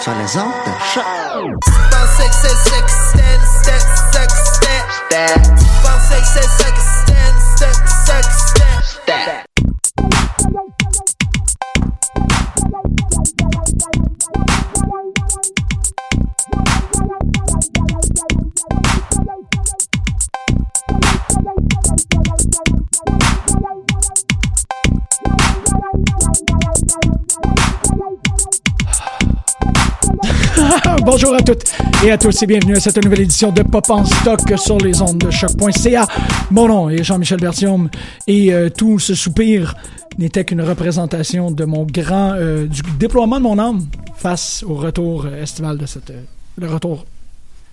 sur les ondes de. Bonjour à toutes et à tous et bienvenue à cette nouvelle édition de Pop en stock sur les ondes de choc.ca. Mon nom est Jean-Michel Bertium et euh, tout ce soupir n'était qu'une représentation de mon grand euh, du déploiement de mon âme face au retour estival de cette euh, le retour.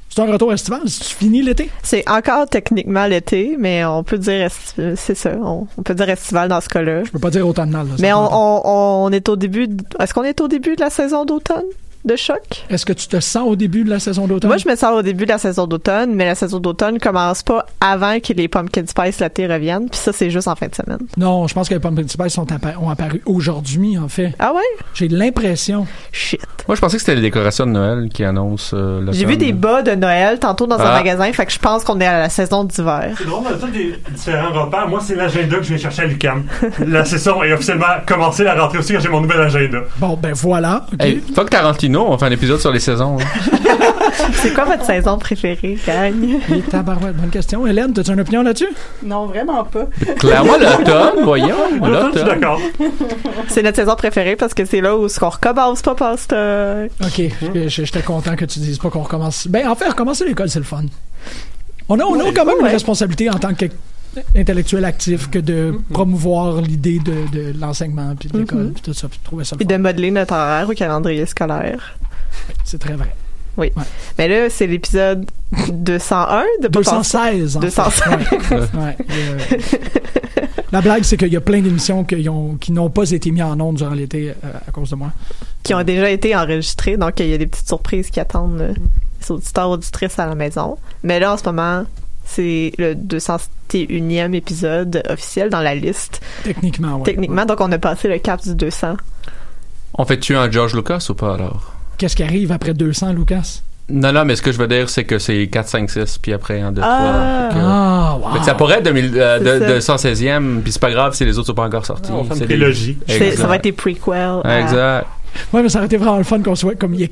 C'est un retour estival, c'est fini l'été? C'est encore techniquement l'été, mais on peut dire c'est ça, on, on peut dire estival dans ce cas-là. Je peux pas dire automnal. là, Mais on, on, on est au début. Est-ce qu'on est au début de la saison d'automne? De choc? Est-ce que tu te sens au début de la saison d'automne? Moi, je me sens au début de la saison d'automne, mais la saison d'automne commence pas avant que les pumpkin spice latte reviennent. Puis ça, c'est juste en fin de semaine. Non, je pense que les Pumpkin Spice sont appa- ont apparu aujourd'hui en fait. Ah ouais? J'ai l'impression. Shit. Moi, je pensais que c'était les décorations de Noël qui annoncent euh, l'automne. J'ai vu des bas de Noël tantôt dans un Ah. magasin, fait que je pense qu'on est à la saison d'hiver. C'est drôle, on a tous des différents repas. Moi, c'est l'agenda que je vais chercher à l'UCAM. La session est officiellement commencée, la rentrée aussi, quand j'ai mon nouvel agenda. Bon, ben voilà. ok. Hey, fuck Tarantino, on fait un épisode sur les saisons. hein. C'est quoi votre saison préférée, gang? Et tabarouette, bonne question. Hélène, as-tu une opinion là-dessus? Non, vraiment pas. Clairement, l'automne, voyons. L'automne, je suis d'accord. C'est notre saison préférée parce que c'est là où ce qu'on recommence pas par stock. OK. J'étais content que tu dises pas qu'on recommence. Ben, en fait, recommencer l'école, c'est le fun. On a, on a quand même une responsabilité en tant qu'intellectuel actif que de promouvoir l'idée de, de l'enseignement puis de l'école puis tout ça, puis de trouver ça Puis de modeler notre horaire au calendrier scolaire. C'est très vrai. Oui. Ouais. Mais là, c'est l'épisode 201 de Pop en Stock. 216, en 216. fait. Ouais. Ouais. Euh, La blague, c'est qu'il y a plein d'émissions qui, ont- qui n'ont pas été mises en ondes durant l'été euh, à cause de moi. qui ont déjà été enregistrés. Donc, il y a des petites surprises qui attendent euh, les auditeurs auditrices à la maison. Mais là, en ce moment, c'est le 201e épisode officiel dans la liste. Techniquement, ouais. Techniquement, donc on a passé le cap du 200. On fait-tu un George Lucas ou pas alors? Qu'est-ce qui arrive après 200, Lucas? Non, non, mais ce que je veux dire, c'est que c'est 4, 5, 6, puis après un 2, 3. Ah. Ah, wow. Fait ça pourrait être 2000, euh, de, C'est de 116e, puis c'est pas grave si les autres sont pas encore sortis. On fait une trilogie. Ça va être des prequels. à- Exact. Ouais, mais ça aurait été vraiment le fun qu'on soit comme il y ait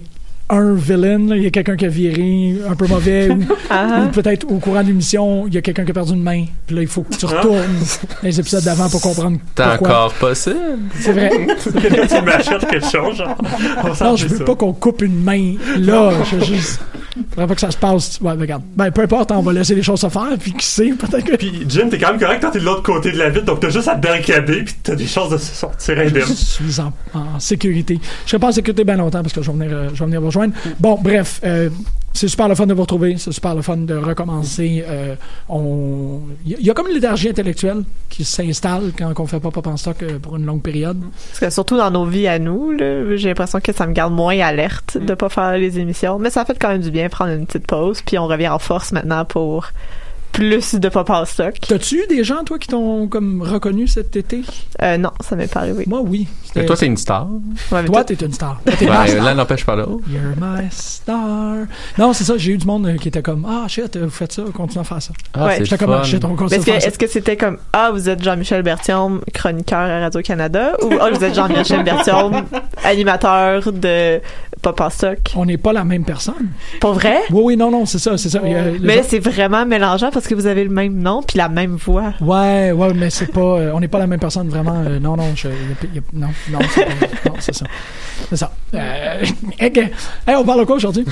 un villain, là. il y a quelqu'un qui a viré un peu mauvais, ou, Ah. ou peut-être au courant de l'émission, il y a quelqu'un qui a perdu une main. Puis là, il faut que tu retournes dans les épisodes d'avant pour comprendre C'est pourquoi. encore possible. C'est vrai. Quelqu'un qui m'achète quelque chose, genre. Non, je veux ça. pas qu'on coupe une main là. Je veux juste. Faudrait pas que ça se passe. Ouais, regarde. Ben, peu importe, on va laisser les choses se faire, puis qui sait, peut-être que. Puis Jim, t'es quand même correct quand t'es de l'autre côté de la ville, donc t'as juste à te barricader, puis t'as des chances de se sortir Je indemne. suis en, en sécurité. Je serai pas en sécurité bien longtemps parce que je vais venir, euh, je vais venir vous rejoindre. Bon, bref, euh, c'est super le fun de vous retrouver. C'est super le fun de recommencer. Euh, on, il y, a- il y a comme une léthargie intellectuelle qui s'installe quand on fait pas pop en stock euh, pour une longue période. Parce que surtout dans nos vies à nous, j'ai l'impression que ça me garde moins alerte de pas faire les émissions. Mais ça fait quand même du bien prendre une petite pause, puis on revient en force maintenant pour plus de pop en stock. T'as-tu eu des gens, toi, qui t'ont comme reconnu cet été? Euh, non, ça m'est pas arrivé. Moi, oui. Et toi, t'es une star. Ouais, Toi, t'es une star. Toi, t'es ma Ouais, star. L'un n'empêche pas l'autre. You're my star. Non, c'est ça, j'ai eu du monde euh, qui était comme Ah, shit, vous faites ça, continuez à faire ça. Ah, Ouais. c'est J'étais comme Ah, shit, on continue Est-ce à que, faire ça. est-ce que c'était comme Ah, vous êtes Jean-Michel Bertium, chroniqueur à Radio-Canada, ou Ah, vous êtes Jean-Michel Bertium, animateur de Pop en stock? On n'est pas la même personne. Pour vrai? Oui, oui, non, non, c'est ça, c'est ça. Mais gens- c'est vraiment mélangeant parce que vous avez le même nom puis la même voix. Ouais, ouais, mais c'est pas. euh, on n'est pas la même personne, vraiment. euh, non, non, je, y a- y a- non, non, c'est ça. C'est ça. Euh. Hey, on parle de quoi aujourd'hui?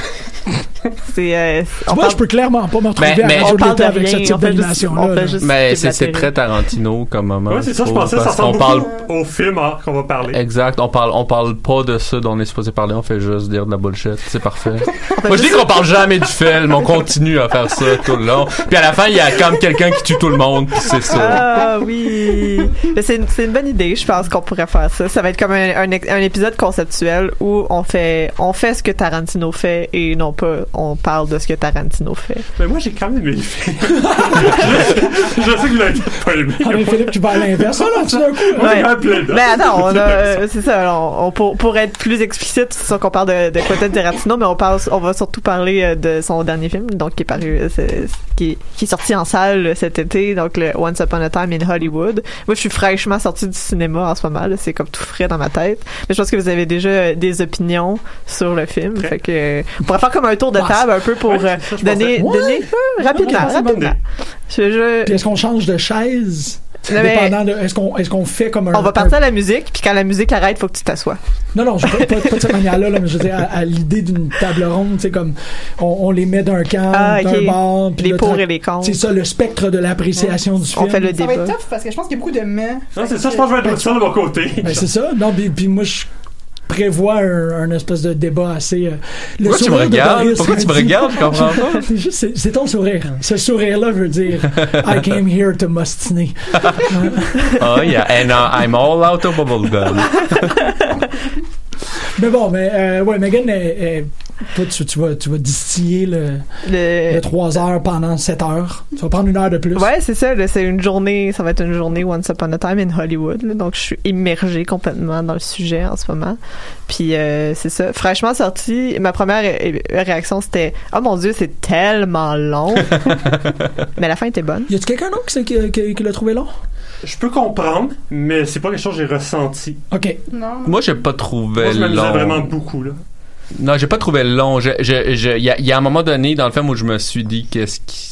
C'est. euh, Moi, parle- je peux clairement pas me retrouver Mais- à mais- de parle avec ce rien, type d'animation-là. Mais C'est très Tarantino comme moment. Ouais, c'est ça, je pensais, ça ressemble parle au film hein, qu'on va parler. Exact, on parle on parle pas de ça dont on est supposé parler, on fait juste dire de la bullshit, c'est parfait. Moi je dis qu'on parle jamais du film, on continue à faire ça tout le long. Puis à la fin, il y a comme quelqu'un qui tue tout le monde, puis c'est ça. Ah oui! Mais c'est une, c'est une bonne idée, je pense qu'on pourrait faire ça. Ça va être comme un, un, un épisode conceptuel où on fait, on fait ce que Tarantino fait et non pas on parle de ce que Tarantino fait. Mais moi, j'ai quand même aimé le film. je, je sais que vous l'avez pas aimé. Ah, mais Philippe qui va à l'inverse. Là, tout d'un coup. Ouais. plein de- Mais attends, on a, c'est ça, on, on- pour, pour être plus explicite, c'est sûr qu'on parle de, de Quentin Tarantino, mais on parle, on va surtout parler euh, de son dernier film, donc qui est paru, euh, c'est- qui, est- qui est sorti en salle cet été, donc le Once Upon a Time in Hollywood. Moi, je suis fraîchement sorti du cinéma en ce moment, là, c'est comme tout frais dans ma tête. Mais je pense que vous avez déjà euh, des opinions sur le film, fait que on pourrait faire comme un tour de Table un peu pour Ouais, euh, c'est ça, donner, donner euh, rapidement, c'est rapidement. Je, je- Puis est-ce qu'on change de chaise? Non, mais- Dépendant de. Est-ce qu'on est-ce qu'on fait comme un. on va partir à la musique, puis quand la musique arrête, faut que tu t'assoies. Non, non, je pas, pas, de cette manière-là, là, mais je veux dire, à, à l'idée d'une table ronde, tu sais, comme on, on les met d'un camp, Ah, d'un ok. bord. puis Les pour et les contre. C'est ça, le spectre de l'appréciation du film. On fait le Ça va débat. être tough parce que je pense qu'il y a beaucoup de mais. Non, c'est ça, je pense que je vais être ça de mon côté. Ben, c'est ça. Non, puis, puis moi, je prévois un, un espèce de débat assez. euh, le Pourquoi tu me regardes? Pourquoi tu me regardes? Je comprends pas. C'est ton sourire. Ce sourire-là veut dire I came here to mustiner. Oh yeah, and uh, I'm all out of bubblegum. Mais bon, mais euh, ouais, Megan, elle- elle- toi, tu, tu vas, tu vas distiller le, Le- le 3 heures pendant 7 heures. Tu vas prendre une heure de plus. Ouais, c'est ça. C'est une journée. Ça va être une journée Once Upon a Time in Hollywood. là, donc, je suis immergée complètement dans le sujet en ce moment. Puis, euh, c'est ça. Fraîchement sorti, ma première ré- réaction, c'était « Oh mon Dieu, c'est tellement long! » Mais la fin était bonne. Y a-tu quelqu'un d'autre qui, qui, qui- qui l'a trouvé long? Je peux comprendre, mais c'est pas quelque chose que j'ai ressenti. Ok. Non. Moi, j'ai pas trouvé Moi, je long. vraiment beaucoup, là. Non, j'ai pas trouvé long. Je- je- je- Il y, a, il y a un moment donné dans le film où je me suis dit qu'est-ce qui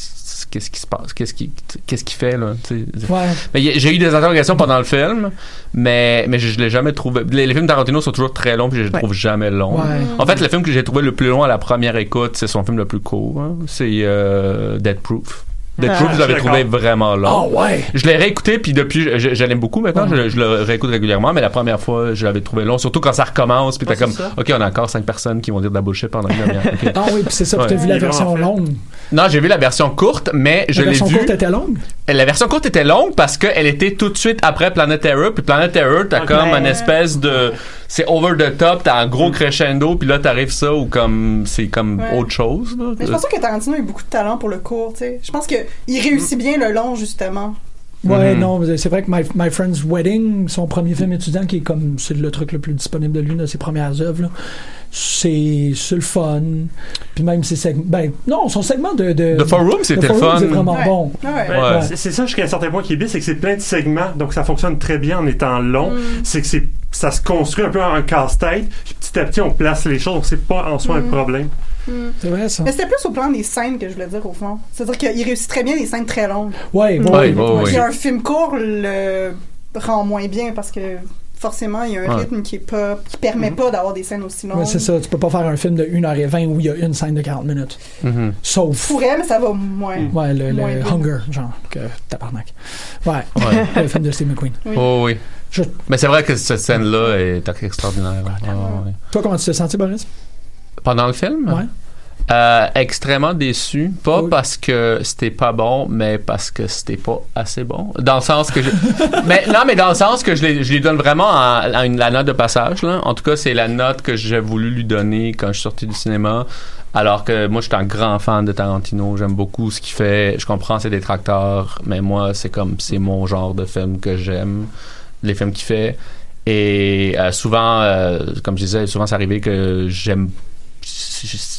qu'est-ce qui se passe, qu'est-ce qui qu'est-ce qu'il fait là. Ouais. Mais j'ai eu des interrogations pendant le film, mais mais je, je l'ai jamais trouvé. Les, les films Tarantino sont toujours très longs puis je les Ouais. trouve jamais longs. Ouais. En fait, le film que j'ai trouvé le plus long à la première écoute, c'est son film le plus court. hein. C'est euh, Dead Proof. Dead Ah, Proof, je l'avais trouvé vraiment long. Oh, ouais. Je l'ai réécouté, puis depuis, je, je l'aime beaucoup maintenant, je, je le réécoute régulièrement, mais la première fois, je l'avais trouvé long, surtout quand ça recommence, puis t'as Ouais, comme, ça. OK, on a encore cinq personnes qui vont dire de la bullshit pendant une demi-heure. OK. Ah oui, puis c'est ça, puis t'as vu la version longue. Non, j'ai vu la version courte, mais je la l'ai version vue. courte était longue? La version courte était longue parce qu'elle était tout de suite après Planet Terror, puis Planet Terror, t'as comme Ouais. une espèce de, c'est over the top, t'as un gros crescendo, puis là t'arrives ça ou comme, c'est comme Ouais. autre chose. là. Mais je pense pas que Tarantino a eu beaucoup de talent pour le court, tu sais. Je pense qu'il réussit bien le long, justement. Ouais, Mhm. non, c'est vrai que My, My Friend's Wedding, son premier film étudiant, qui est comme, c'est le truc le plus disponible de lui, de ses premières œuvres, c'est, c'est le fun. Puis même ses segments, ben, non, son segment de, de The Four Room, c'était fun. c'est vraiment Ouais. bon. Ouais. Ouais. c'est- C'est ça jusqu'à un certain point qui est bien, c'est que c'est plein de segments, donc ça fonctionne très bien en étant long. Mm. C'est que c'est ça se construit un peu en casse-tête. Petit à petit, on place les choses. Donc, c'est pas en soi un Mm. problème. C'est vrai, ça. Mais c'était plus au plan des scènes que je voulais dire au fond. C'est-à-dire qu'il réussit très bien les scènes très longues. Ouais, ouais, Ouais, ouais, ouais, ouais. Puis un film court le rend moins bien parce que forcément il y a un Ouais. rythme qui est pas qui permet pas d'avoir des scènes aussi longues. Ouais, c'est ça. Tu peux pas faire un film de 1h20 où il y a une scène de 40 minutes. Mhm. Sauf. Pourrait, mais ça va moins. Ouais, le, le Moins. Hunger, genre, que tabarnak. Ouais, Ouais. le film de Steve McQueen. Oui. Oh oui. Je- Mais c'est vrai que cette scène-là est extraordinaire. Ouais, ouais. Toi, comment tu t'es senti, Boris? Pendant le film? Ouais. Euh, extrêmement déçu, pas Oui. parce que c'était pas bon, mais parce que c'était pas assez bon. Dans le sens que je... mais non, mais dans le sens que je les, je les donne vraiment à, à une, la note de passage. Là. En tout cas, c'est la note que j'ai voulu lui donner quand je suis sorti du cinéma. Alors que moi, je suis un grand fan de Tarantino. J'aime beaucoup ce qu'il fait. Je comprends ses détracteurs, mais moi, c'est comme c'est mon genre de film que j'aime, les films qu'il fait. Et euh, souvent, euh, comme je disais, souvent c'est arrivé que j'aime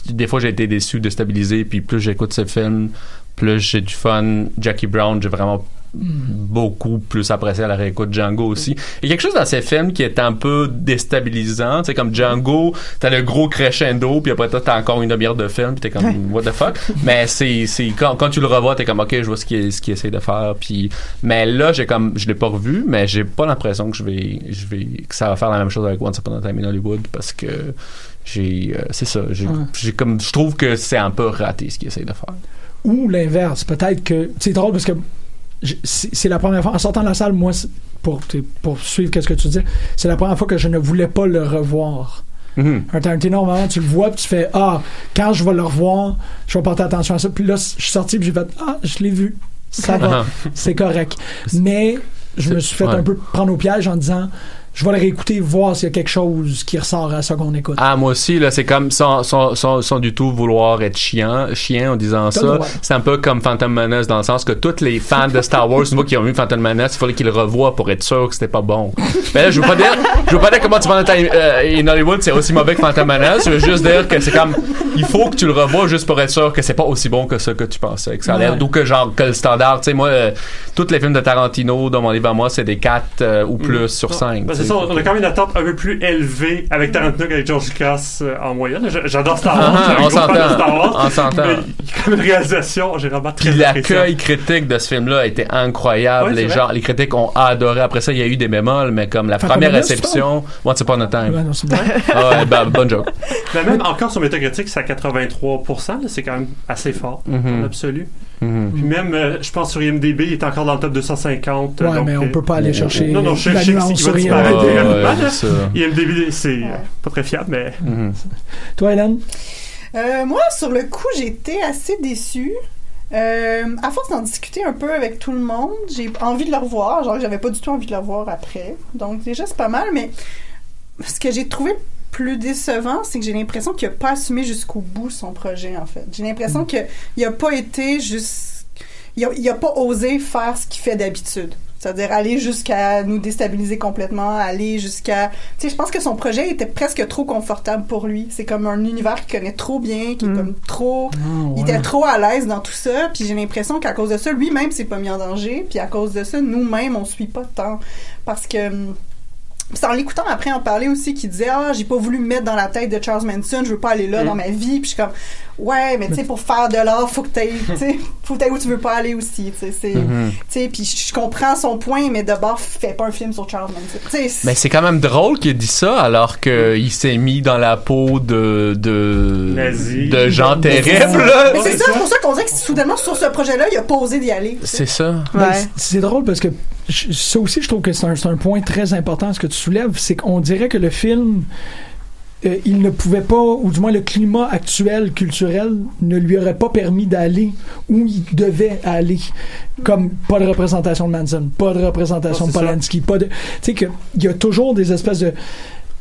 des fois j'ai été déçu, déstabilisé, puis plus j'écoute ce film, plus j'ai du fun. Jackie Brown, j'ai vraiment beaucoup plus apprécié à la réécoute Django aussi. Il y a quelque chose dans ces films qui est un peu déstabilisant, tu sais comme Django, t'as le gros crescendo puis après toi t'as encore une demi-heure de film puis t'es comme what the fuck? mais c'est c'est quand, quand tu le revois t'es comme ok je vois ce qu'il ce qu'il essaie de faire puis mais là j'ai comme je l'ai pas revu mais j'ai pas l'impression que je vais je vais que ça va faire la même chose avec Once Upon a Time in Hollywood parce que j'ai euh, c'est ça j'ai Ouais. comme je trouve que c'est un peu raté ce qu'il essaie de faire. Ou l'inverse. Peut-être que. C'est drôle parce que c'est la première fois. En sortant de la salle, moi, pour, pour suivre qu'est-ce que tu dis, c'est la première fois que je ne voulais pas le revoir. Mhm. Un Tarantino, normalement, tu le vois, puis tu fais Ah, quand je vais le revoir, je vais porter attention à ça. Puis là, je suis sorti, puis j'ai fait Ah, je l'ai vu. Ça va. c'est correct. Mais je me suis fait Ouais. un peu prendre au piège en disant Je vais le réécouter, voir s'il y a quelque chose qui ressort à ça qu'on écoute. Ah, moi aussi, là, c'est comme sans, sans, sans, sans du tout vouloir être chiant, chien en disant ça. C'est un peu comme Phantom Menace dans le sens que tous les fans de Star Wars, fois qu'ils ont vu Phantom Menace, il fallait qu'ils le revoient pour être sûr que c'était pas bon. Mais là, je veux pas dire, je veux pas dire comment tu prends euh, in Hollywood, c'est aussi mauvais que Phantom Menace. Je veux juste dire que c'est comme, il faut que tu le revoies juste pour être sûr que c'est pas aussi bon que ça que tu pensais, que ça a l'air, Ouais. d'où que genre, que le standard, tu sais, moi, euh, tous les films de Tarantino dans mon livre à moi, c'est des 4 ou plus sur 5. Ben, c'est ça, on a quand même une attente un peu plus élevée avec Tarantino qu'avec George Lucas euh, en moyenne. J'adore Star Wars. Ah, on s'entend. Star Wars. On s'entend. Mais il y a quand même une réalisation généralement très Puis l'accueil critique de ce film-là a été incroyable. Ouais, c'est les gens, les critiques ont adoré. Après ça, il y a eu des bémols, mais comme la Fait première réception, Once Upon a Ouais, Time. non, c'est bon. Ah ouais, bah, bonne joke. Mais même encore sur Metacritic, c'est à 83%. là, C'est quand même assez fort Mhm. en absolu. Mhm. Puis même, euh, je pense sur IMDb, il est encore dans le top 250. Ouais, donc, mais on euh, peut pas aller chercher Non, non, je je sais qu'il sur va IMDb. disparaître Ouais, ouais. IMDb, c'est euh, pas très fiable, mais Mhm. Toi, Hélène? Euh, moi, sur le coup, j'ai été assez déçue. Euh, à force d'en discuter un peu avec tout le monde, j'ai envie de le revoir. Genre, j'avais pas du tout envie de le revoir après. Donc, déjà, c'est pas mal, mais ce que j'ai trouvé plus décevant, c'est que j'ai l'impression qu'il a pas assumé jusqu'au bout son projet, en fait. J'ai l'impression qu'il a pas été juste. Il a, il a pas osé faire ce qu'il fait d'habitude. C'est-à-dire aller jusqu'à nous déstabiliser complètement, aller jusqu'à... Tu sais, je pense que son projet était presque trop confortable pour lui. C'est comme un univers qu'il connaît trop bien, qui est comme trop... Ah, Il était trop à l'aise dans tout ça, puis j'ai l'impression qu'à cause de ça, lui-même s'est pas mis en danger, puis à cause de ça, nous-mêmes, on suit pas tant. Parce que... c'est en l'écoutant après en parler aussi qui disait ah j'ai pas voulu me mettre dans la tête de Charles Manson je veux pas aller là Mm. dans ma vie puis je suis comme ouais mais tu sais pour faire de l'art faut que t'ailles tu sais faut que t'ailles où tu veux pas aller aussi tu sais Mhm. sais puis je comprends son point mais d'abord fais pas un film sur Charles Manson Mais c'est quand même drôle qu'il ait dit ça alors qu'il s'est mis dans la peau de de de gens terribles. Mais c'est ça, c'est pour ça qu'on dirait que soudainement sur ce projet-là, il a pas osé d'y aller. C'est ça. Ouais. C'est drôle parce que ça aussi, je trouve que c'est un, c'est un point très important ce que tu soulèves. C'est qu'on dirait que le film, euh, il ne pouvait pas, ou du moins le climat actuel culturel ne lui aurait pas permis d'aller où il devait aller. Comme pas de représentation de Manson, pas de représentation Ouais, de ça. Polanski, pas de. Tu sais, qu'il y a toujours des espèces de.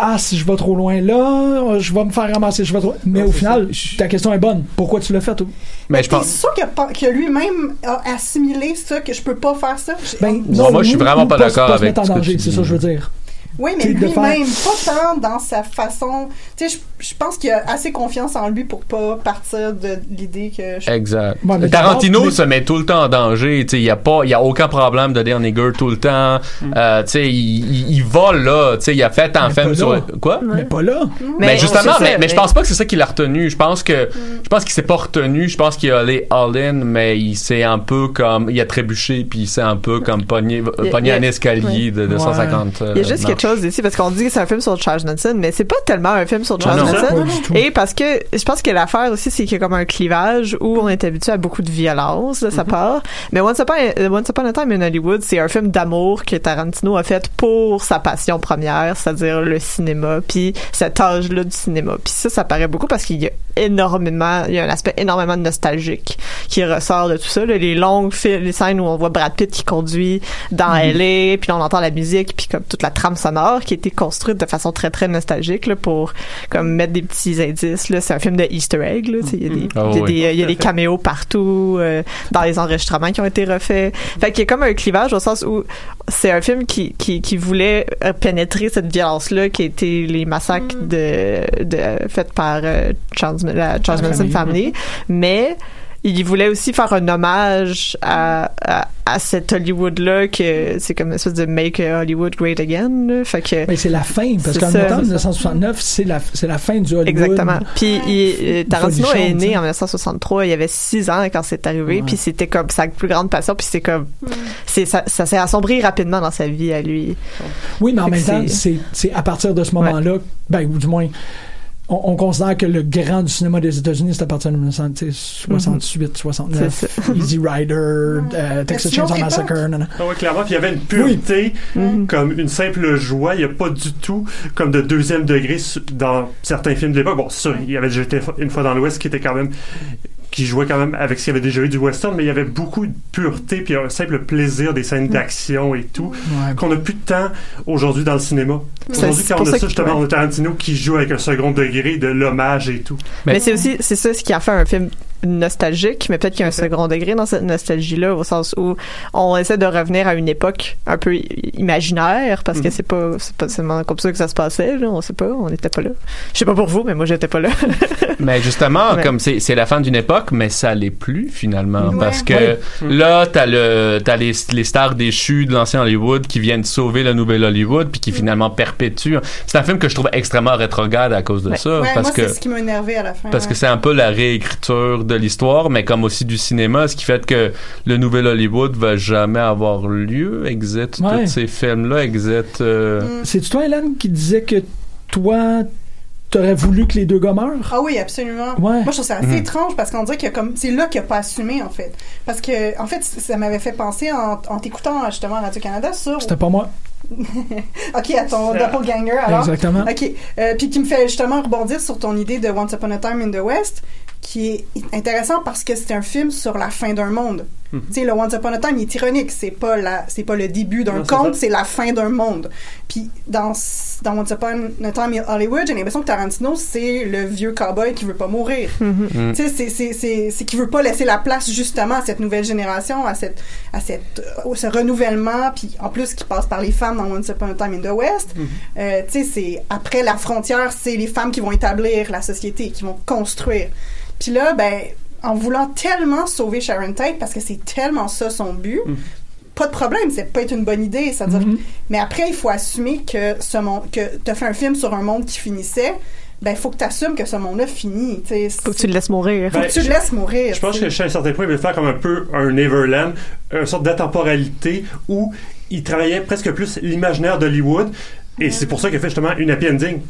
Ah, si je vais trop loin là, je vais me faire ramasser, je vais trop. Mais Ouais, au final, ta question est bonne. Pourquoi tu l'as fait? toi? Mais je pense. sûr qu'il a pas- que lui-même a assimilé ça, que je peux pas faire ça? Ben, Non, moi, je suis vraiment pas d'accord se avec mettre en ce que danger, tu c'est ça que je veux dire. Oui, mais faire- lui-même, pas tant dans sa façon. Tu sais, je, je pense qu'il a assez confiance en lui pour pas partir de l'idée que. Je... Exact. Tarantino se met tout le temps en danger. Tu sais, il y a pas, il y a aucun problème de dire nigger tout le temps. Euh, tu sais, il, il, il vole là. Tu sais, il a fait un Mais film pas sur là. quoi? Mais pas là. Mais, Mais justement, mais, mais je pense pas que c'est ça qui l'a retenu. Je pense que je pense qu'il s'est pas retenu. Je pense qu'il est allé all in, mais il s'est un peu comme il a trébuché puis il s'est un peu comme pogné, a- pogné a- un escalier de, de Ouais. 150. euh, Il y a juste quelque chose ici parce qu'on dit que c'est un film sur Charles Manson, mais c'est pas tellement un film sur Charles non. Manson. Tout. Et parce que je pense que l'affaire aussi, c'est qu'il y a comme un clivage où on est habitué à beaucoup de violence de sa part. Mais Once Upon, a, Once Upon a Time in Hollywood, c'est un film d'amour que Tarantino a fait pour sa passion première, c'est-à-dire le cinéma, puis cet âge-là du cinéma. Puis ça, ça paraît beaucoup parce qu'il y a énormément, il y a un aspect énormément nostalgique qui ressort de tout ça. là. les longues les scènes où on voit Brad Pitt qui conduit dans LA, puis là, on entend la musique, puis comme toute la trame sonore qui a été construite de façon très très nostalgique là, pour comme mettre des petits indices. Là, c'est un film de Easter egg. Là, il y a des, Ah il y a oui. des, il y a des caméos partout euh, dans les enregistrements qui ont été refaits. Fait qu'il y a comme un clivage au sens où c'est un film qui qui, qui voulait pénétrer cette violence là qui était les massacres de de faits par euh, Charles, la Charles Manson famille, Family, mais il voulait aussi faire un hommage à, à, à cet Hollywood-là que c'est comme une espèce de make Hollywood great again. Là. Fait que, Mais c'est la fin, parce qu'en ça, même temps, c'est ça. 1969, c'est la, c'est la fin du Hollywood. Exactement. Puis il- euh, Tarantino est né en 1963, il avait 6 ans quand c'est arrivé, Ouais. puis c'était comme sa plus grande passion, puis c'est comme c'est ça, ça s'est assombri rapidement dans sa vie à lui. Oui, mais en Fait même temps, c'est- c'est c'est à partir de ce moment-là, ben, ou du moins, on, on considère que le grand du cinéma des États-Unis, c'est à partir de 1968, 69, C'est Easy Rider, euh, Texas c'est une Chainsaw Massacre. nan, nan. Ah ouais, clairement. Puis il y avait une pureté, comme une simple joie. Il n'y a pas du tout comme de deuxième degré dans certains films de l'époque. Bon, sûr, il y avait déjà été une fois dans l'Ouest qui était quand même qui jouait quand même avec ce qu'il y avait déjà eu du western, mais il y avait beaucoup de pureté puis un simple plaisir des scènes d'action et tout Ouais. qu'on a plus de temps aujourd'hui dans le cinéma. C'est- Aujourd'hui, quand on a ça justement, on a Tarantino qui joue avec un second degré de l'hommage et tout. Mais- Mais, c'est aussi c'est ça ce qui a fait un film nostalgique, mais peut-être qu'il y a un second degré dans cette nostalgie-là, au sens où on essaie de revenir à une époque un peu imaginaire, parce que c'est pas c'est pas seulement comme ça que ça se passait, là, on sait pas, on n'était pas là. Je sais pas pour vous, mais moi j'étais pas là. Mais justement, Ouais. comme c'est c'est la fin d'une époque, mais ça l'est plus finalement, Ouais. parce que Ouais. là t'as le t'as les, les stars déchues de l'ancien Hollywood qui viennent sauver le nouvel Hollywood puis qui finalement perpétuent. C'est un film que je trouve extrêmement rétrograde à cause de Ouais. ça, Ouais, parce moi, que c'est ce qui m'a énervé à la fin. parce ouais. que c'est un peu la réécriture de l'histoire, mais comme aussi du cinéma, ce qui fait que le nouvel Hollywood va jamais avoir lieu. Exit Ouais. tous ces films-là, exit. euh, Mm. C'est toi, Hélène, qui disait que toi, t'aurais voulu que les deux gars meurent? Ah oui, absolument. Ouais. Moi, je trouve ça assez Mhm. étrange parce qu'on dirait que comme c'est là qu'il a pas assumé en fait. Parce que en fait, ça m'avait fait penser en, en t'écoutant justement à Radio Canada sur. C'était pas moi. Ok, à ton doppelganger alors. Exactement. Ok, euh, puis qui me fait justement rebondir sur ton idée de Once Upon a Time in the West, qui est intéressant parce que c'est un film sur la fin d'un monde. Mhm. Tu sais, le Once Upon a Time, il est ironique. C'est pas la, c'est pas le début d'un conte, c'est la fin d'un monde. Puis dans dans Once Upon a Time in Hollywood, j'ai l'impression que Tarantino c'est le vieux cowboy qui veut pas mourir. Mm. Tu sais, c'est c'est c'est c'est qui veut pas laisser la place justement à cette nouvelle génération, à cette à cette euh, ce renouvellement, puis en plus qui passe par les femmes dans Once Upon a Time in the West. Euh, tu sais, c'est après la frontière, c'est les femmes qui vont établir la société, qui vont construire. Puis là, ben, en voulant tellement sauver Sharon Tate, parce que c'est tellement ça son but, pas de problème, c'est peut être une bonne idée. Mhm. Mais après, il faut assumer que ce monde, que t'as fait un film sur un monde qui finissait. Ben, faut que tu assumes que ce monde-là finit. tu. Faut que tu le laisses mourir. Faut que tu le laisses mourir. Je pense tu que chez un certain point, il veut faire comme un peu un Neverland, une sorte d'atemporalité où il travaillait presque plus l'imaginaire d'Hollywood. Et c'est pour ça qu'il a fait justement une happy ending.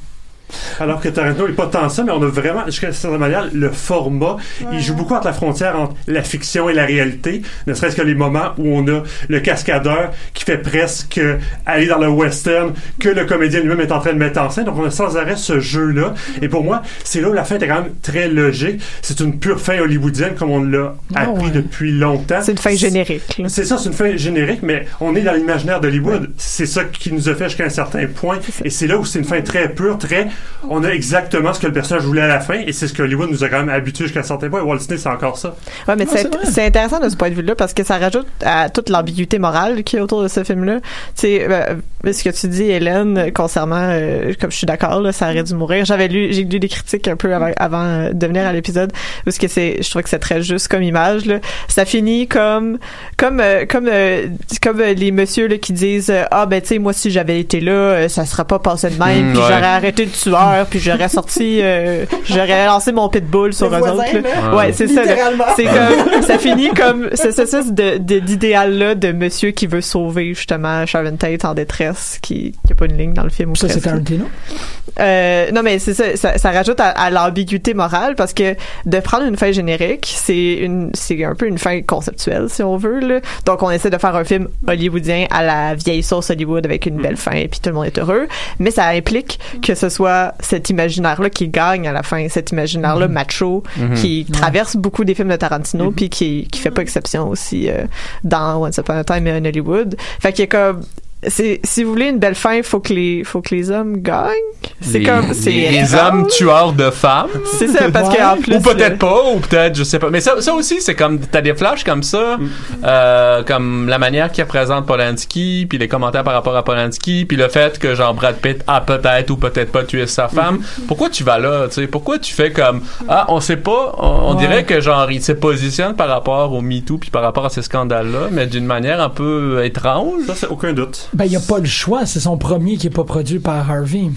Alors que Tarantino n'est pas tant ça, mais on a vraiment, jusqu'à certaine manière, le format. Il joue beaucoup entre la frontière entre la fiction et la réalité. Ne serait-ce que les moments où on a le cascadeur qui fait presque aller dans le western que le comédien lui-même est en train de mettre en scène. Donc on a sans arrêt ce jeu-là. Et pour moi, c'est là où la fin est quand même très logique. C'est une pure fin hollywoodienne comme on l'a Ah appris ouais. depuis longtemps. C'est une fin générique. C'est ça, c'est une fin générique, mais on est dans l'imaginaire d'Hollywood. C'est ça qui nous a fait jusqu'à un certain point. Et c'est là où c'est une fin très pure, très on a exactement ce que le personnage voulait à la fin, et c'est ce que Hollywood nous a quand même habitués jusqu'à un certain point. Et Walt Disney, c'est encore ça. Ouais, mais Ah, c'est intéressant de ce point de vue-là parce que ça rajoute à toute l'ambiguïté morale qui est autour de ce film-là. Tu sais, euh, ce que tu dis, Hélène, concernant, euh, comme je suis d'accord, là, ça aurait dû mourir. J'avais lu, j'ai lu des critiques un peu avant, avant euh, de venir à l'épisode parce que c'est, je trouvais que c'est très juste comme image. Là. Ça finit comme, comme, euh, comme, euh, comme euh, les messieurs là, qui disent, ah ben tu sais, moi si j'avais été là, ça serait pas passé de même, Mm, puis ouais. j'aurais arrêté le puis j'aurais sorti, euh, j'aurais lancé mon pitbull sur là. là. Ouais, c'est ça. C'est comme ça finit comme c'est ça, ça, c'est de d'idéal là de monsieur qui veut sauver justement Sharon Tate en détresse qui qui a pas une ligne dans le film ou Ça, c'est. Tarantino. Euh, non mais c'est ça, ça ça rajoute à, à l'ambiguïté morale parce que de prendre une fin générique c'est une c'est un peu une fin conceptuelle si on veut là. donc on essaie de faire un film hollywoodien à la vieille sauce Hollywood avec une belle fin et puis tout le monde est heureux mais ça implique que ce soit cet imaginaire là qui gagne à la fin cet imaginaire là Mhm. macho Mhm. qui Ouais. traverse beaucoup des films de Tarantino puis qui qui fait pas exception aussi euh, dans Once Upon a Time in Hollywood fait qu'il y a comme c'est si vous voulez une belle fin faut que les faut que les hommes gagnent c'est comme c'est les, les hommes tueurs de femmes. C'est ça, parce qu'en plus, Ou peut-être euh, pas, ou peut-être, je sais pas. Mais ça, ça aussi, c'est comme, t'as des flashs comme ça, Mm. euh, comme la manière qu'il représente Polanski, puis les commentaires par rapport à Polanski, puis le fait que genre Brad Pitt a peut-être ou peut-être pas tué sa femme. Mm-hmm. Pourquoi tu vas là, tu sais? Pourquoi tu fais comme, ah, on sait pas, on, on Ouais. dirait que genre, il se positionne par rapport au MeToo, puis par rapport à ces scandales-là, mais d'une manière un peu étrange. Ça, c'est aucun doute. Ben, il n'y a pas le choix. C'est son premier qui est pas produit par Harvey.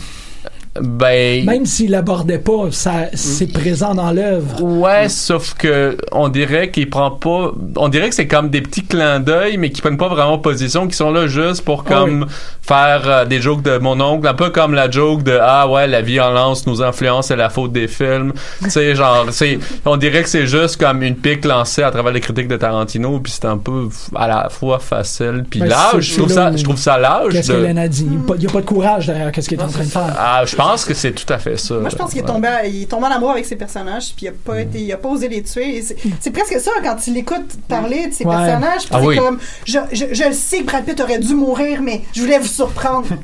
Ben. Même s'il l'abordait pas, ça, c'est présent dans l'œuvre. Ouais, sauf que on dirait qu'il prend pas. On dirait que c'est comme des petits clins d'œil, mais qui prennent pas vraiment position, qui sont là juste pour Ah comme faire euh, des jokes de mon oncle, un peu comme la joke de ah ouais la violence nous influence, c'est la faute des films. tu sais genre c'est, on dirait que c'est juste comme une pique lancée à travers les critiques de Tarantino, puis c'est un peu à la fois facile puis Ben, lâche. Je trouve ça, je trouve ça lâche. Qu'est-ce de- qu'Hélène a dit? Il n'y a pas de courage derrière qu'est-ce qu'il est en train de faire. Ah, je pense que c'est tout à fait ça. Moi, je pense qu'il est tombé, il est tombé en amour avec ses personnages, puis il a pas été, il a pas osé les tuer. C'est presque ça quand tu l'écoutes parler de ses Ouais. personnages. puis Ah c'est oui. comme, je, je, je le sais que Brad Pitt aurait dû mourir, mais je voulais vous surprendre.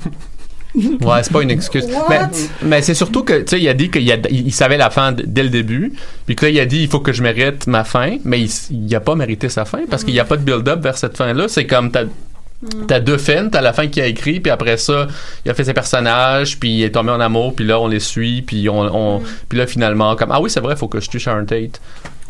Ouais, c'est pas une excuse. What? Mais, mais c'est surtout que, tu sais, il a dit qu'il a- il savait la fin dès le début. Puis que là, il a dit, il faut que je mérite ma fin. Mais il, il a pas mérité sa fin parce qu'il n'y a pas de build-up vers cette fin-là. C'est comme, t'as, deux fins. T'as la fin qu'il a écrit. Puis après ça, il a fait ses personnages. Puis il est tombé en amour. Puis là, on les suit. Puis on, on- puis là, finalement, comme, ah oui, c'est vrai, il faut que je tue Sharon Tate.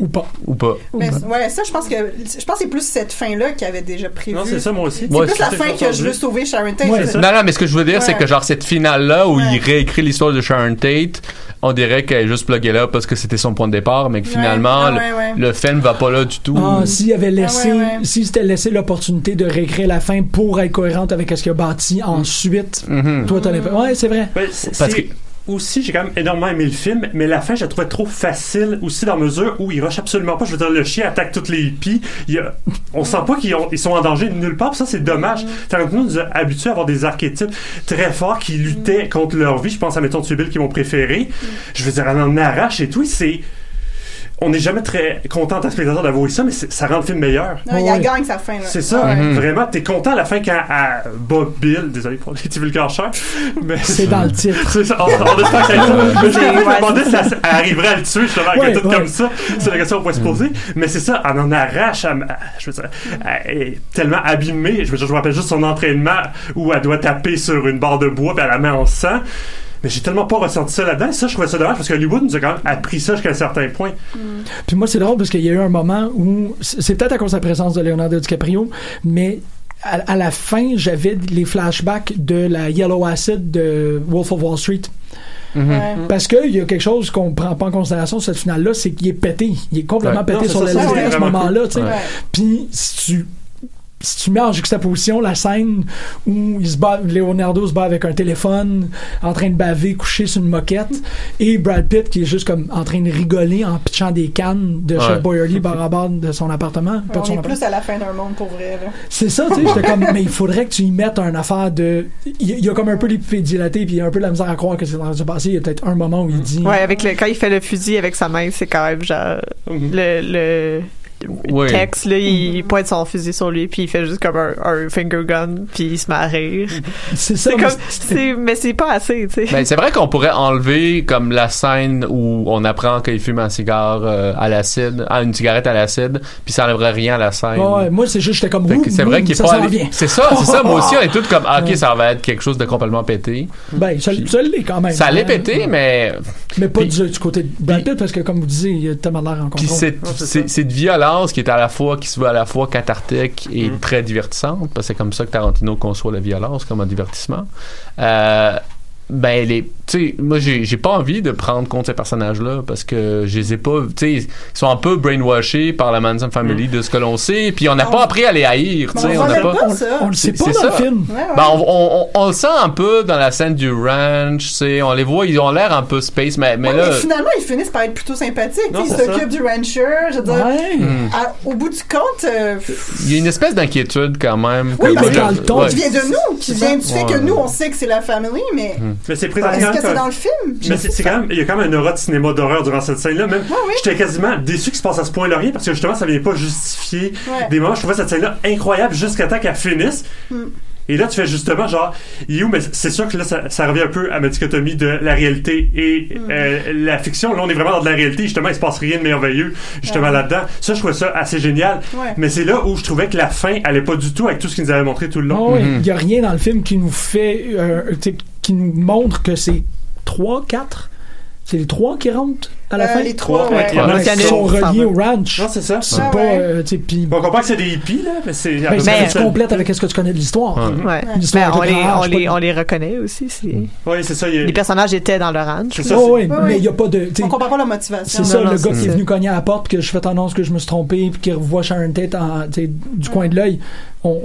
Ou pas. Ou pas. Mais, ouais, ça, je pense que, je pense que c'est plus cette fin-là qu'il avait déjà prévu. Non, c'est ça, moi aussi. C'est Ouais, plus c'est la fin que je veux sauver Sharon Tate. Ouais, non, non, mais ce que je veux dire, c'est que genre cette finale-là où il réécrit l'histoire de Sharon Tate, on dirait qu'elle est juste pluguée là parce que c'était son point de départ, mais que Ouais. finalement, Ah, le, ouais, ouais. le film va pas là du tout. Ah, s'il avait laissé, Ah, ouais, ouais. s'il s'était laissé l'opportunité de réécrire la fin pour être cohérente avec ce qu'il a bâti ensuite, Mhm. toi, t'as l'impression. Ouais, c'est vrai. Ben, c'est- Parce c'est- que- Aussi, j'ai quand même énormément aimé le film, mais la fin, je la trouvais trop facile, aussi dans mesure où il rush absolument pas. Je veux dire, le chien attaque toutes les hippies. Il y a- on sent pas qu'ils ont- ils sont en danger nulle part, ça, c'est dommage. Tarantino nous a habitués à avoir des archétypes très forts qui luttaient contre leur vie. Je pense à, mettons, Tubil, qui est mon préféré. Je veux dire, elle en arrache et tout, c'est... On n'est jamais très content en tant que spectateur d'avoir ça, mais c'est- ça rend le film meilleur. Non, il a gagne sa fin, là. C'est ça, Ouais. Vraiment. T'es content à la fin quand elle bat Bill. Désolé pour les petits vulgaires mais C'est dans le titre. C'est ça. On, on espère que ça Mais je me demandais si ça. arriverait à le tuer, justement, avec Ouais, un tout ouais. comme ça. C'est la question qu'on pourrait se poser. Mais c'est ça, elle en arrache. Je veux dire, elle est tellement abîmée. Je veux dire, je me rappelle juste son entraînement où elle doit taper sur une barre de bois puis elle la met en sang. Mais j'ai tellement pas ressenti ça là-dedans. Ça, je trouvais ça dommage parce que Hollywood nous a quand même appris ça jusqu'à un certain point. Puis moi, c'est drôle parce qu'il y a eu un moment où, c'est peut-être à cause de la présence de Leonardo DiCaprio, mais à, à la fin, j'avais les flashbacks de la Yellow Acid de Wolf of Wall Street. Ouais. Parce qu'il y a quelque chose qu'on prend pas en considération sur cette finale-là, c'est qu'il est pété. Il est complètement Ouais. pété Non, sur la à ce moment-là. Puis si tu si tu mets en juxtaposition la scène où il se bat, Leonardo se bat avec un téléphone, en train de baver, couché sur une moquette, et Brad Pitt qui est juste comme en train de rigoler en pitchant des cannes de Ouais. Chef par en bas de son appartement. On son est appartement. plus à la fin d'un monde pour vrai. C'est ça, tu sais, j'étais comme, mais il faudrait que tu y mettes un affaire de. Il il y a comme un peu les pupilles dilatées, puis il y a un peu la misère à croire que c'est dans le passé. Il y a peut-être un moment où il dit. Ouais, avec le, quand il fait le fusil avec sa main, c'est quand même genre Mhm. le, le Oui. texte, là, il pointe son fusil sur lui, puis il fait juste comme un, un finger gun, puis il se met à rire. C'est ça, C'est mais comme, c'est- c'est- mais c'est pas assez, tu sais. Ben, c'est vrai qu'on pourrait enlever comme la scène où on apprend qu'il fume un cigare euh, à l'acide, ah, une cigarette à l'acide, puis ça enlèverait rien à la scène. Ouais, moi, c'est juste, j'étais comme, c'est vrai qu'il est ça pas. C'est ça, c'est ça. Moi aussi, on est tous comme, ah, ok, ça va être quelque chose de complètement pété. Ben, ça, ça l'est quand même. Ça allait Hein. péter, mais Mais pas du, du côté de Brad Pitt, parce que, comme vous disiez, il a tellement l'air en Puis c'est- cette violence qui est à la fois, qui se veut à la fois cathartique et Mm. très divertissante, parce que c'est comme ça que Tarantino conçoit la violence comme un divertissement. Euh, ben, les, tu sais, moi, j'ai, j'ai pas envie de prendre compte ces personnages-là parce que je les ai pas, tu sais, ils sont un peu brainwashés par la Manson Family de ce que l'on sait, puis on n'a pas appris à les haïr, tu Mais sais, on on n'a pas. pas ça. On le sait pas c'est dans le ça. film. Ouais, ouais. Ben, on, on, on- on le sent un peu dans la scène du ranch, tu sais, on les voit, ils ont l'air un peu space, mais, mais Ouais, là. mais finalement, ils finissent par être plutôt sympathiques. Non, ils s'occupent du rancher. Je veux dire, Ouais. Hmm. à- au bout du compte, euh, Il y a une espèce d'inquiétude quand même. oui, que parce moi, que je- qui vient de nous, qui vient du fait que nous, on sait que c'est la famille, mais Mais c'est présenté que c'est dans le film? Mais c'est quand même, il y a quand même un aura de cinéma d'horreur durant cette scène-là. Même, j'étais quasiment déçu qu'il se passe à ce point-là rien parce que justement, ça vient pas justifier Ouais. des moments. Je trouvais cette scène-là incroyable jusqu'à temps qu'elle finisse. Hmm. Et là, tu fais justement genre, où? Mais c'est sûr que là, ça, ça revient un peu à ma dichotomie de la réalité et Hmm. euh, la fiction. Là, on est vraiment dans de la réalité. Justement, il se passe rien de merveilleux, justement, Ouais. là-dedans. Ça, je trouvais ça assez génial. Ouais. Mais c'est là où je trouvais que la fin allait pas du tout avec tout ce qu'il nous avait montré tout le long. Ah ouais, Il n'y a rien dans le film qui nous fait. euh, qui nous montre que c'est 3, 4. C'est les 3 qui rentrent à la Euh, fin? les trois, Trois, ouais. ouais. Sont reliés au ranch. Non, c'est ça. C'est Ah pas. ouais. euh, On comprend que c'est des hippies, là, mais c'est. Ben, tu complètes avec ce que tu connais de l'histoire. Ouais. Ben, on, les, grand on, âge, les, pas on les reconnaît aussi. c'est- Oui, c'est ça. il y a- Les personnages étaient dans le ranch. C'est ça, Oh, oui, mais ouais. il n'y a pas de. on comprend pas la motivation. C'est ça, Non, le gars qui est venu cogner à la porte, que je fais annonce que je me suis trompé, puis qui revoit Sharon Tate du coin de l'œil. On-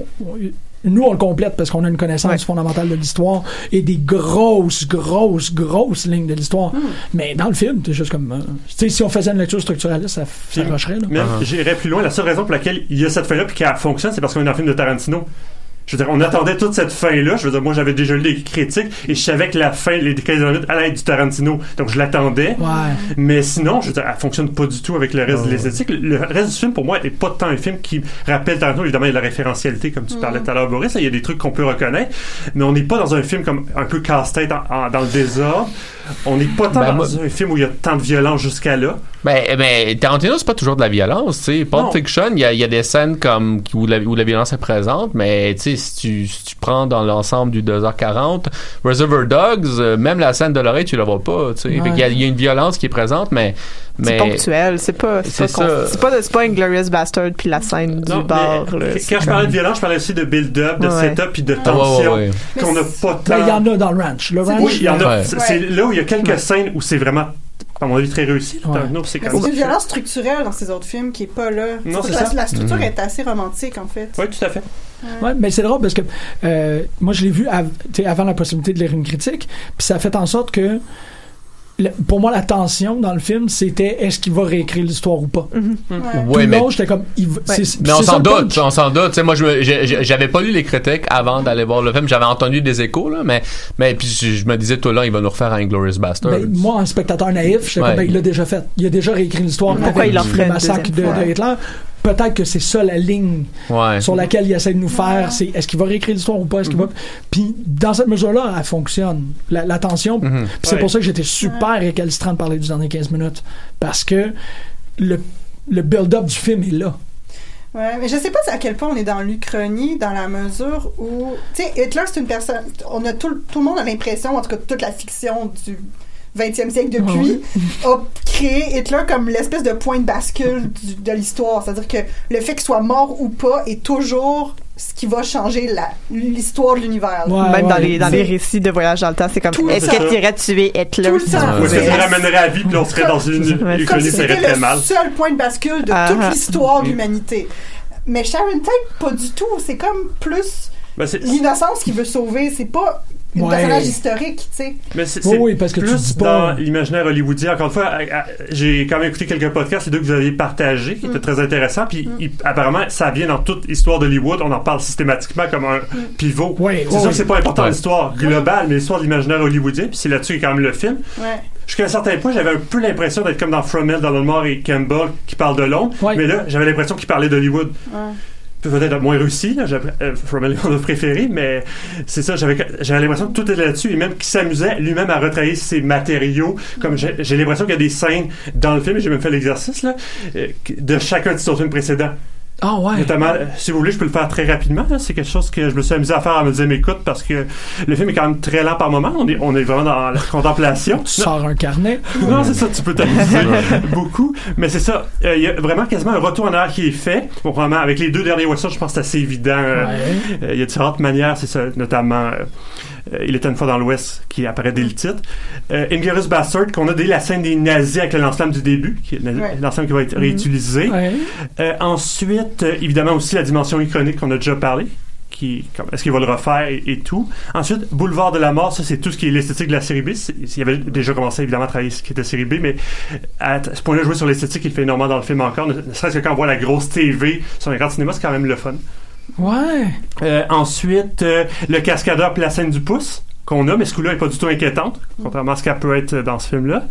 nous, on le complète parce qu'on a une connaissance Ouais. fondamentale de l'histoire et des grosses, grosses, grosses lignes de l'histoire. Mais dans le film, c'est juste comme. euh, tu sais, si on faisait une lecture structuraliste, ça, ça rocherait. Là. Même, j'irais plus loin. La seule raison pour laquelle il y a cette fin-là puis qu'elle fonctionne, c'est parce qu'on est dans un film de Tarantino. Je veux dire, on attendait toute cette fin-là. Je veux dire, moi, j'avais déjà lu des critiques et je savais que la fin, les 15 minutes, allait être du Tarantino. Donc, je l'attendais. Ouais. Mais sinon, je veux dire, elle fonctionne pas du tout avec le reste de l'esthétique. Le reste du film, pour moi, est pas tant un film qui rappelle Tarantino. Évidemment, il y a la référentialité, comme tu parlais tout à l'heure, Boris. Il y a des trucs qu'on peut reconnaître. Mais on n'est pas dans un film comme un peu casse-tête en- en- dans le désordre. On n'est pas tant Ben, dans moi- un film où il y a tant de violence jusqu'à là. Ben, ben, Tarantino, c'est pas toujours de la violence, tu sais. Pulp Non. Fiction, il y a, il y a des scènes comme où la, où la violence est présente, mais tu sais, si tu, si tu prends dans l'ensemble du 2h40, Reservoir Dogs, euh, même la scène de l'oreille, tu la vois pas, tu sais. Ouais. Y il y, a une violence qui est présente, mais. C'est ponctuel. C'est pas, c'est pas, c'est pas, pas Inglorious Bastard puis la scène du Non, bar. quand je parlais de violence, je parlais aussi de build-up, de Ouais. setup puis de Ah, ouais, tension ouais, ouais. qu'on n'a pas tant. Il y en a dans le ranch. Le ranch. Oui, il y en a. Ouais. C'est là où il y a quelques scènes où c'est vraiment, à mon avis, très réussi. Ouais. C'est une violence structurelle dans ces autres films qui est pas là. Non, C'est c'est la, ça. la structure Mhm. est assez romantique en fait. Oui, tout à fait. Ouais, mais c'est drôle parce que euh, moi, je l'ai vu av- avant la possibilité de lire une critique, puis ça a fait en sorte que le- pour moi, la tension dans le film, c'était est-ce qu'il va réécrire l'histoire ou pas. Ouais. Tout Ouais, le mais, j'étais comme. il mais on s'en doute, on s'en doute. Tu sais, moi, j'avais pas lu les critiques avant d'aller voir le film. J'avais entendu des échos, là, mais, mais puis je, me disais, tout là, il va nous refaire un Inglorious Bastard. Ben, moi, en spectateur naïf, j'étais Ouais. comme, ben, il l'a déjà fait. Il a déjà réécrit l'histoire Pourquoi avec il en ferait le massacre de? Hitler. Peut-être que c'est ça la ligne ouais. sur laquelle il essaie de nous faire. C'est est-ce qu'il va réécrire l'histoire ou pas? Est-ce qu'il va... Puis dans cette mesure-là, elle fonctionne. La, la tension. Mhm. Puis c'est Ouais. pour ça que j'étais super récalcitrant de parler du dernier 15 minutes. Parce que le, le build-up du film est là. Ouais, mais je sais pas à quel point on est dans l'Uchronie, dans la mesure où, tu sais, Hitler c'est une personne, on a tout, le- tout le monde a l'impression, en tout cas toute la fiction du 20e siècle depuis, a créé Hitler comme l'espèce de point de bascule du- de l'histoire. C'est-à-dire que le fait qu'il soit mort ou pas est toujours ce qui va changer l'histoire de l'univers. Ouais, Même dans ouais. les, dans les récits de voyage dans le temps, c'est comme est-ce que tu irais tuer Hitler? Tout le temps. Ou est-ce que ça ramènerait à vie puis on serait dans une Ouais. Comme si c'était le mal. seul point de bascule de Ah, toute l'histoire de l'humanité. Mais Sharon Tate, pas du tout. C'est comme plus Ben, l'innocence qu'il veut sauver. C'est pas un Ouais. personnage historique, tu sais. Mais c'est Oui, oui, parce que tu plus dis pas- dans l'imaginaire hollywoodien. Encore une fois, j'ai quand même écouté quelques podcasts, les deux que vous avez partagés, qui étaient très intéressants. Puis il- apparemment, ça vient dans toute histoire d'Hollywood. On en parle systématiquement comme un pivot. Oui, c'est oui, sûr que c'est pas important Ouais. l'histoire globale, mais l'histoire de l'imaginaire hollywoodien. Puis c'est là-dessus qu'il y a quand même le film. Ouais. jusqu'à un certain point, j'avais un peu l'impression d'être comme dans Fromel, dans le noir et Campbell qui parle de Londres. Mais là, j'avais l'impression qu'il parlait d'Hollywood. Peut-être moins réussi, là. Est mon préféré, mais c'est ça, j'avais, l'impression que tout était là-dessus et même qu'il s'amusait lui-même à retravailler ses matériaux. Comme j'ai, j'ai l'impression qu'il y a des scènes dans le film, et j'ai même fait l'exercice, là, euh, de chacun de son film précédent. Ah ouais. Notamment, euh, si vous voulez, je peux le faire très rapidement. C'est quelque chose que je me suis amusé à faire à me dire, mais écoute, parce que le film est quand même très lent par moment. On est, on est vraiment dans la contemplation. Tu sors un carnet. Non, c'est ça, tu peux t'amuser beaucoup. Mais c'est ça, euh, il y a vraiment quasiment un retour en arrière qui est fait. Bon, vraiment, avec les deux derniers westerns, je pense que c'est assez évident. euh, euh, Il y a différentes manières, c'est ça, notamment euh, Il était une fois dans l'Ouest, qui apparaît dès le titre. Euh, Inglourious Bastard, qu'on a dès la scène des nazis avec le lance-flamme du début, qui Ouais. l'ensemble qui va être Mhm. réutilisé. Ouais. Euh, ensuite, euh, évidemment aussi la dimension iconique qu'on a déjà parlé. Qui, est-ce qu'il va le refaire et, et tout. Ensuite, Boulevard de la mort, ça c'est tout ce qui est l'esthétique de la série B. Il avait déjà commencé évidemment à travailler ce qui était série B, mais à ce point-là, jouer sur l'esthétique, il fait énormément dans le film encore. Ne, ne serait-ce que quand on voit la grosse TV sur un grand cinéma, c'est quand même le fun. Ouais. Euh, ensuite, euh, le cascadeur puis la scène du pouce qu'on a, mais ce coup-là n'est pas du tout inquiétante, contrairement à ce qu'elle peut être dans ce film-là.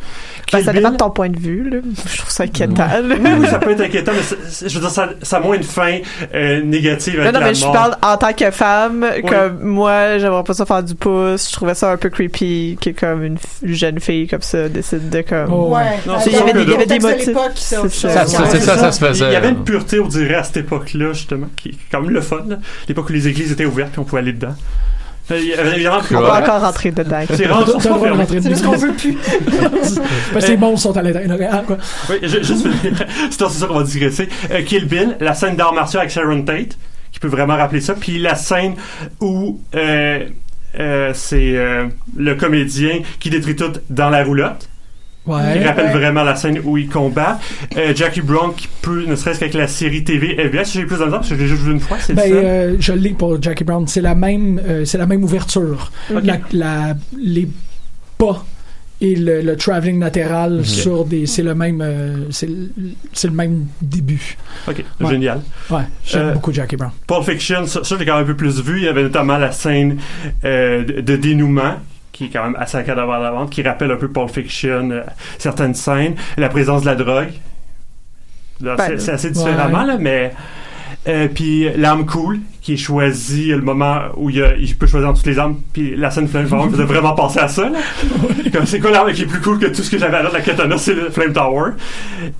Ben, ça dépend Bill- de ton point de vue, là. Je trouve ça inquiétant. oui, oui, ça peut être inquiétant, mais je veux dire, ça, ça a moins une fin euh, négative Non, avec non, la mais je parle en tant que femme, Oui. comme moi, j'aimerais pas ça faire du pouce. Je trouvais ça un peu creepy que comme une, jeune fille comme ça décide de comme. Ouais. Non, sais, c'est il y avait des, y avait motifs. c'est autre C'est chose. Ça, ça, c'est ça, ça se faisait. Il y avait une pureté, on dirait, à cette époque-là, justement, qui est quand même le fun. L'époque où les églises étaient ouvertes puis on pouvait aller dedans. Euh, il On peut encore rentrer dedans. C'est rentrer C'est juste qu'on veut plus. Parce que les monstres sont à l'intérieur. Quoi. Oui, juste c'est c'est ça qu'on va digresser. Euh, Kill Bill, la scène d'art martiaux avec Sharon Tate, qui peut vraiment rappeler ça. Puis la scène où euh, euh, c'est euh, le comédien qui détruit tout dans la roulotte. Ouais. Il rappelle Ouais. vraiment la scène où il combat. Euh, Jackie Brown qui peut, ne serait-ce qu'avec la série TV FBS, j'ai plus temps parce que je l'ai juste vu une fois, c'est Ben, ça? euh, je l'ai pour Jackie Brown. C'est la même, euh, c'est la même ouverture. Ok. La, la- les pas et le, le traveling latéral sur des, c'est le même, euh, c'est le, c'est le même début. Ok, Ouais. génial. Ouais, j'aime Euh, beaucoup Jackie Brown. Pulp Fiction, ça, ça, j'ai quand même un peu plus vu. Il y avait notamment la scène euh, de, de dénouement qui est quand même assez cadavre à la vente, qui rappelle un peu Pulp Fiction, euh, certaines scènes, la présence de la drogue. Ben, c'est, assez ouais. différemment, là, mais... Euh, puis l'arme cool qui est choisie le moment où il, a- il peut choisir entre toutes les armes puis la scène Flame Tower me faisait vraiment penser à ça là. comme c'est quoi l'arme qui est plus cool que tout ce que j'avais à l'autre la katana c'est le Flame Tower.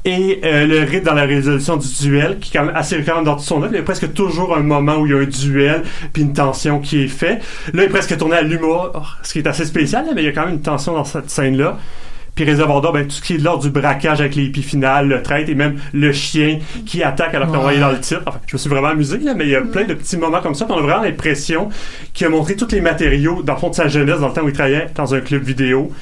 Et euh, le rythme dans la résolution du duel qui est quand même assez récurrent dans tout son œuvre il y a presque toujours un moment où il y a un duel puis une tension qui est fait là il est presque tourné à l'humour ce qui est assez spécial là, mais il y a quand même une tension dans cette scène là puis Réservoir d'or, ben, tout ce qui est de l'ordre du braquage avec les hippies finales, le traître et même le chien qui attaque alors qu'on voyait dans le titre. Enfin, je me suis vraiment amusé, là, mais il y a plein de petits moments comme ça. puis On a vraiment l'impression qu'il a montré tous les matériaux dans le fond de sa jeunesse, dans le temps où il travaillait dans un club vidéo.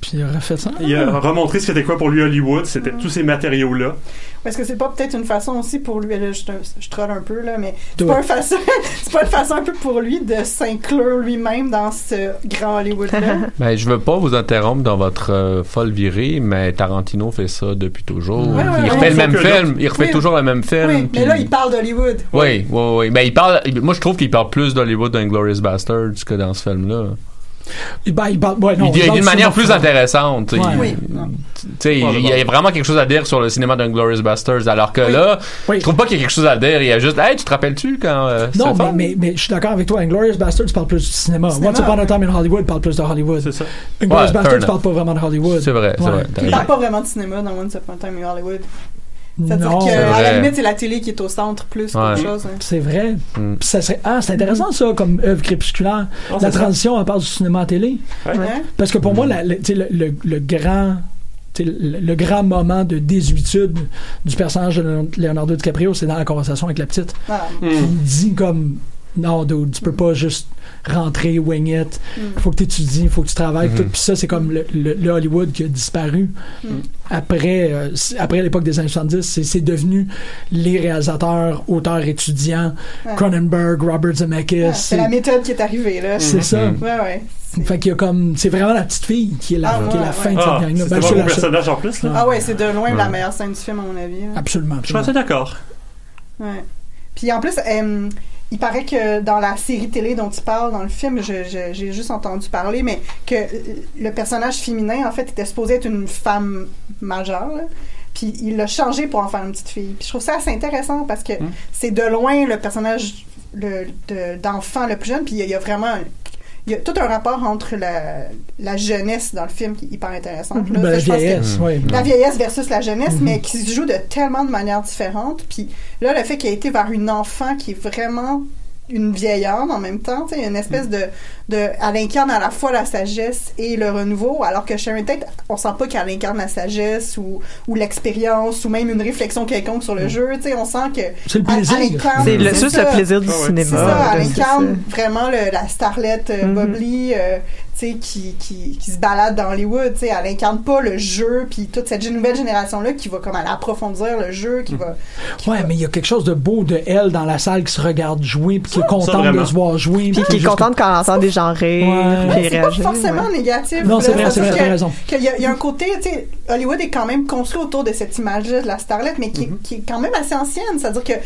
Puis il aurait fait ça. Il a remontré ce que c'était quoi pour lui Hollywood. C'était tous ces matériaux-là. Est-ce que c'est pas peut-être une façon aussi pour lui, là, je, je troll un peu, là, mais c'est pas, une façon, c'est pas une façon un peu pour lui de s'inclure lui-même dans ce grand Hollywood-là? Ben, je veux pas vous interrompre dans votre euh, folle virée, mais Tarantino fait ça depuis toujours. Ouais, ouais, il ouais. refait le même film, il refait Oui. toujours le même film. oui, puis- mais là, il parle d'Hollywood. Oui, oui, oui. Ben, il parle, moi, je trouve qu'il parle plus d'Hollywood dans Glorious Bastards que dans ce film-là. Ben, il parle, ouais, non, il dit il il y a parle une manière plus intéressante. tu sais. Ouais. Oui. Il y a vraiment quelque chose à dire sur le cinéma d'Inglorious Bastards, alors que là, Oui. je trouve pas qu'il y a quelque chose à dire. Il y a juste, hey, tu te rappelles-tu quand euh, Non, mais, mais, mais je suis d'accord avec toi. Inglorious Bastards parle plus du cinéma. Cinéma. Once Upon a Time in Hollywood parle plus de Hollywood. C'est ça. Inglorious fair parle pas vraiment de Hollywood. C'est vrai, c'est Ouais. vrai. Il parle pas vraiment de cinéma dans Once Upon a Time in Hollywood. C'est-à-dire Non, qu'à la limite, c'est la télé qui est au centre plus Ouais. qu'autre chose. hein. c'est vrai. Mm. Ça serait, ah, c'est intéressant ça comme œuvre crépusculaire. La transition, on parle du cinéma à télé. Ouais. Parce que pour moi, la- le, le, le- le grand. Le, le grand moment de désuétude du personnage de Leonardo DiCaprio, c'est dans la conversation avec la petite. Hmm. Il dit comme non, dude, tu peux pas juste rentrer, wing it. Il faut que tu étudies, il faut que tu travailles. Mhm. tout. Puis ça, c'est comme le, le- le Hollywood qui a disparu après, euh, c'est- après l'époque des années 70. C'est, c'est devenu les réalisateurs, auteurs, étudiants, Ouais. Cronenberg, Robert Zemeckis. Ouais, C'est la méthode qui est arrivée, là. c'est ça. Mhm. Ouais, ouais. C'est- Fait qu'il y a comme, c'est vraiment la petite fille qui est la, Ah, qui est ouais, la fin ouais. de cette Ah, gang-là. c'est Ben, seule. personnage en plus. Là. Ah ouais, c'est de loin la meilleure scène du film, à mon avis. Absolument. Je suis assez d'accord. Ouais. Puis en plus, euh, il paraît que dans la série télé dont il parle dans le film, j'ai juste entendu parler, mais que le personnage féminin, en fait, était supposé être une femme majeure. là. Puis il l'a changé pour en faire une petite fille. Puis je trouve ça assez intéressant parce que c'est de loin le personnage le- de- d'enfant le plus jeune. Puis il y a- il y a vraiment il y a tout un rapport entre la, la jeunesse dans le film qui est hyper intéressant. Là, Ben, la vieillesse, oui. La vieillesse versus la jeunesse, Mhm. mais qui se joue de tellement de manières différentes. Puis là, le fait qu'il ait été vers une enfant qui est vraiment une vieillarde en même temps, tu sais, une espèce de, de, elle incarne à la fois la sagesse et le renouveau, alors que Sharon Tate, on sent pas qu'elle incarne la sagesse ou, ou l'expérience ou même une réflexion quelconque sur le jeu, tu sais, on sent que C'est le plaisir. C'est le- juste ça. le plaisir du Ah ouais. cinéma. C'est ça, là, elle incarne vraiment le- la starlette euh, Mhm. bubbly, euh, tu sais, qui, qui, qui se balade dans Hollywood, tu sais, elle incarne pas le jeu, puis toute cette nouvelle génération-là qui va comme aller approfondir le jeu, qui va... Ouais, mais il y a quelque chose de beau de elle dans la salle qui se regarde jouer puis qui est contente de se voir jouer. Puis qui est contente quand elle entend des gens rire, Ouais. puis c'est pas forcément ouais. négatif. Non, c'est vrai, c'est vrai, parce t'as que- raison. qu'il y, a- il y a un côté, tu sais, Hollywood est quand même construit autour de cette image-là de la starlette, mais qui, Mm-hmm. qui est quand même assez ancienne. C'est-à-dire qu'elle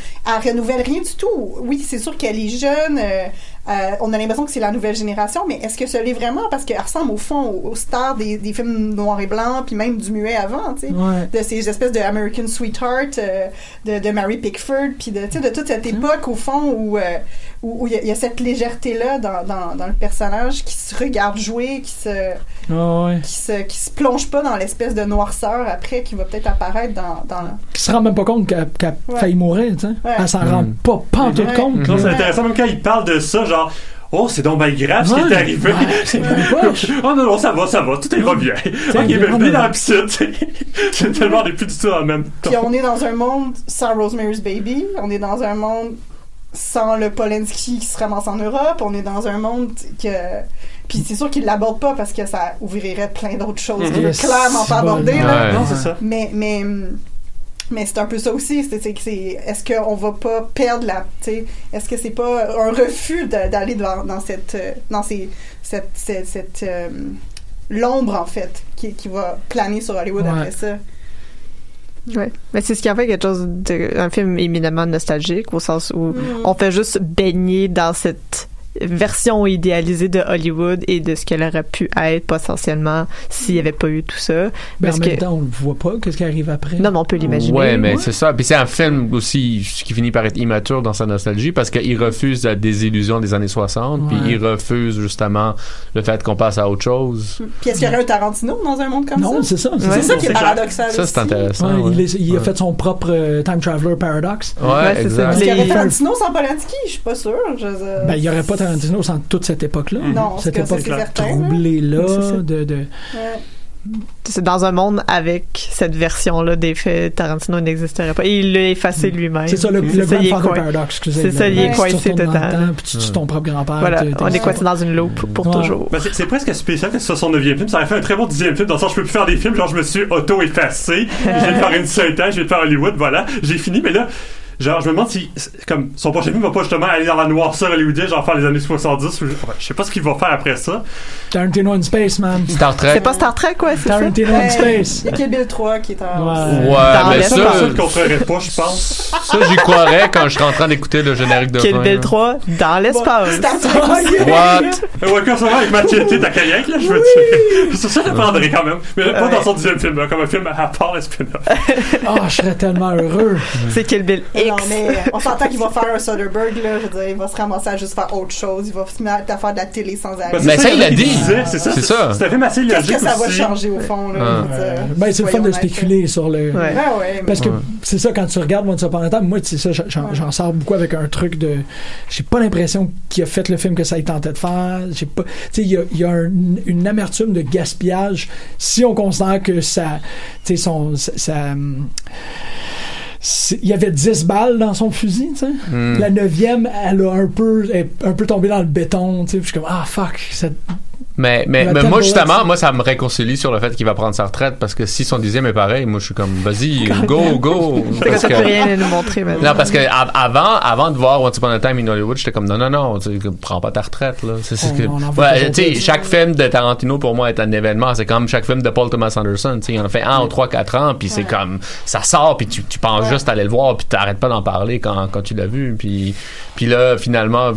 renouvelle rien du tout. Oui, c'est sûr qu'elle est jeune. euh, euh, on a l'impression que c'est la nouvelle génération, mais est-ce que ce l'est vraiment? Parce qu'elle ressemble au fond aux, aux stars des, des films noirs et blancs, puis même du muet avant, tu sais. Ouais. De ces espèces de American Sweetheart, euh, de, de Mary Pickford, puis de, de toute cette époque, au fond, où euh, où il y, a- il y a cette légèreté-là dans, dans, dans le personnage qui se regarde jouer, qui se, Ah ouais. qui se, qui se plonge pas dans l'espèce de noirceur après qui va peut-être apparaître dans, dans la... Qui se rend même pas compte qu'elle a Ouais. failli mourir, tu sais. Ouais. Elle s'en rend Mm. pas, pas en tout Ouais. compte. Non, c'est intéressant, même quand il parle de ça, genre, oh, c'est donc bien grave ce qui est arrivé. Ouais, c'est oh non, non, ça va, ça va, tout va bien. ok, mais venez dans la piscine, tu sais. C'est tellement, on est plus du tout en même temps. Puis on est dans un monde sans Rosemary's Baby, on est dans un monde sans le Polanski qui se ramasse en Europe, on est dans un monde que... Puis c'est sûr qu'il l'aborde pas parce que ça ouvrirait plein d'autres choses qu'il veut clairement pas aborder. là. Ouais. Non, c'est ça. Mais, mais, mais c'est un peu ça aussi. C'est, c'est, que c'est- est-ce qu'on va pas perdre la. tu sais, Est-ce que c'est pas un refus de- d'aller dans, dans cette. Dans ces, cette. cette, cette, euh, l'ombre, en fait, qui, qui va planer sur Hollywood Ouais. après ça. Ouais. Mais c'est ce qui en fait quelque chose de, un film éminemment nostalgique au sens où Mm. on fait juste baigner dans cette version idéalisée de Hollywood et de ce qu'elle aurait pu être potentiellement s'il n'y avait pas eu tout ça. Mais en Parce même que temps, on le voit pas. Qu'est-ce qui arrive après? non, mais on peut l'imaginer. Ouais, mais Ouais. c'est ça. Puis c'est un film aussi qui finit par être immature dans sa nostalgie parce qu'il refuse la désillusion des années 60, puis Ouais. il refuse justement le fait qu'on passe à autre chose. Puis est-ce qu'il y aurait un Tarantino dans un monde comme Non, ça? c'est ça. c'est ça. qui est paradoxal. Ça, c'est intéressant. Ouais, ouais. il, est- il a fait son propre euh, Time Traveler Paradox. Ouais, Ouais, c'est ça. Est-ce qu'il y aurait Tarantino sans Polanski? Je suis pas je- Ben, il n'y aurait pas Tarantino sans toute cette époque-là. Non, cette c'est que ça, époque c'est certain, là. troublée-là. C'est ça. De, de... Ouais. C'est dans un monde avec cette version-là des faits, Tarantino n'existerait pas. Et il l'a effacé lui-même. C'est ça, le, le ça, il est Grandfather coin- Paradox, excusez. C'est ça, il est coincé total. temps, Puis tu tues ton propre grand-père. Voilà, on est coincé dans une loupe pour Ouais. toujours. Ben, c'est, presque spécial que ce soit son neuvième film. Ça aurait fait un très bon dixième film. Dans le sens, je peux plus faire des films. Genre, je me suis auto-effacé. je vais faire une seule je vais faire Hollywood. Voilà. J'ai fini. Mais là, genre, je me demande si, comme, son prochain film va pas justement aller dans la noirceur hollywoodienne, genre faire les années 70. Ou je, ouais, je sais pas ce qu'il va faire après ça. Tarantino in Space, man. Star Trek. C'est pas Star Trek, quoi, c'est ça? Tarantino in Ouais, Space. Il y a Kill Bill 3 qui est en. Ouais. Ouais, Dans mais Ça, ça, personne ne contrerait pas, je pense. ça j'y croirais quand je serais en train d'écouter le générique de Kill. Bill là. 3 dans l'espace. Star Trek. What? Euh, Ouais, comme ça va avec Machete, ta kayak, là, je veux dire. C'est ça, je le prendrais quand même. Mais pas dans son dixième film, là, comme un film à part le spin-off. Ah, je serais tellement heureux. C'est Kill Bill X. Non, mais on s'entend qu'il va faire un Soderbergh, là. Je veux dire, il va se ramasser à juste faire autre chose. Il va se mettre à faire de la télé sans arrêt. Mais c'est ça, il a dit. C'est ça. C'est ça. C'est un film assez Qu'est-ce logique que ça va changer au fond, là? Ah. dire? Ben, c'est le fun de spéculer sur le. Ouais. Parce que c'est ça, quand tu regardes Once Upon a Time, moi, c'est ça, j'en sors beaucoup avec un truc de. J'ai pas l'impression qu'il a fait le film que ça il tentait de faire. J'ai pas. Tu sais, il y a, y a un- une amertume de gaspillage si on considère que ça. Tu sais, son. ça- ça, il y avait 10 balles dans son fusil, tu sais. Hmm. La neuvième, elle a un peu, est un peu tombé dans le béton, tu sais. Je suis comme, ah fuck, cette- Mais, mais, mais moi, justement, moi, ça me réconcilie sur le fait qu'il va prendre sa retraite parce que si son dixième est pareil, moi, je suis comme, vas-y, go, go. Parce que- rien nous montrer maintenant. Non, parce que av- avant, avant de voir Once Upon a Time in Hollywood, j'étais comme non, non, non, tu prends pas ta retraite là. C'est, que- Ouais, tu sais, chaque film de Tarantino pour moi est un événement. C'est comme chaque film de Paul Thomas Anderson. Tu sais, il en a fait un ou trois, quatre ans, puis c'est comme ça sort, puis tu, tu penses juste aller le voir, puis t'arrêtes pas d'en parler quand, quand tu l'as vu, puis puis là finalement.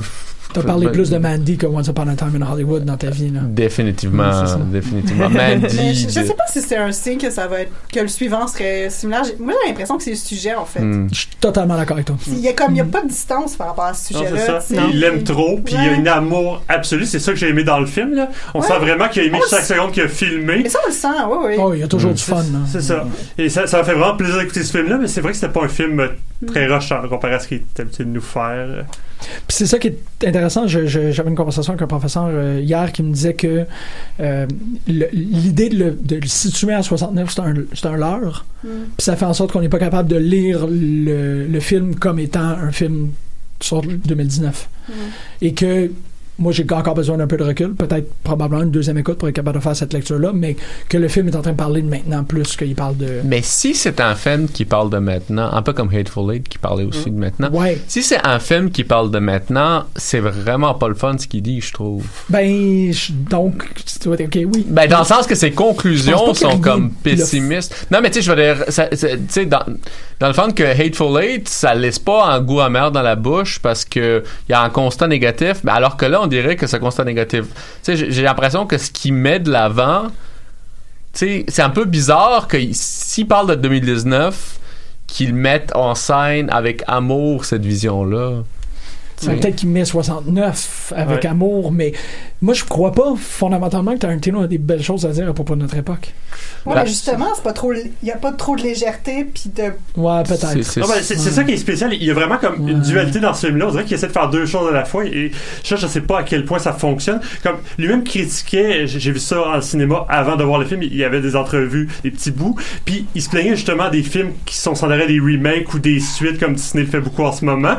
T'as parlé ben, plus de Mandy que Once Upon a Time in Hollywood dans ta vie, là. Définitivement, Ouais, c'est ça. définitivement. Mais Mandy. je, je sais pas si c'est un signe que ça va être que le suivant serait similaire. Moi, j'ai l'impression que c'est le sujet en fait. Hmm. Je suis totalement d'accord avec toi. Il y a comme il y a pas de distance par rapport à ce Non, sujet-là. Il l'aime trop, puis il y a un amour absolu. C'est ça que j'ai aimé dans le film. Là. On Ouais. sent vraiment qu'il a aimé chaque seconde qu'il a filmé. Mais ça, on le sent, oui, oui. Oh, il y a toujours Mm. du fun. C'est ça. Et ça, ça m'a fait vraiment plaisir d'écouter ce film-là, mais c'est vrai que c'était pas un film très rushant comparé à ce qu'il était habitué de nous faire. Puis c'est ça qui est intéressant. Je- je- J'avais une conversation avec un professeur euh, hier qui me disait que euh, le- l'idée de, le- de le situer à 69, c'est un, c'est un leurre. Mm. Puis ça fait en sorte qu'on n'est pas capable de lire le, le film comme étant un film sur 2019. Mm. Et que moi, j'ai encore besoin d'un peu de recul, peut-être probablement une deuxième écoute pour être capable de faire cette lecture-là, mais que le film est en train de parler de maintenant plus qu'il parle de... Mais si c'est un film qui parle de maintenant, un peu comme Hateful Eight qui parlait aussi de maintenant, Ouais. si c'est un film qui parle de maintenant, c'est vraiment pas le fun ce qu'il dit, je trouve. Ben, je- donc, ok, oui. Ben, dans le sens que ses conclusions sont comme pessimistes. Non, mais tu sais, je veux dire, tu sais, dans, dans le fond que Hateful Eight, ça laisse pas un goût amer dans la bouche parce que il y a un constat négatif, mais alors que là, on dirait que ce constat négatif, tu j'ai- l'impression que ce qui met de l'avant, tu c'est un peu bizarre que s'il parle de 2019, qu'ils mettent en scène avec amour cette vision-là. Sais. Peut-être qu'il met 69 avec Ouais. amour, mais moi, je crois pas fondamentalement que Tarantino a des belles choses à dire à propos de notre époque. Ouais, Bah, mais justement, c'est pas trop. Il y a pas trop de légèreté puis de. Ouais, peut-être. Ah ben, c'est c'est ça qui est spécial. Il y a vraiment comme une dualité dans ce film-là. On dirait qu'il essaie de faire deux choses à la fois. Et ça, je sais pas à quel point ça fonctionne. Comme lui-même critiquait, j'ai j'ai vu ça en cinéma avant de voir le film. Il y avait des entrevues, des petits bouts. Puis il se plaignait justement des films qui sont sans arrêt des remakes ou des suites comme Disney le fait beaucoup en ce moment.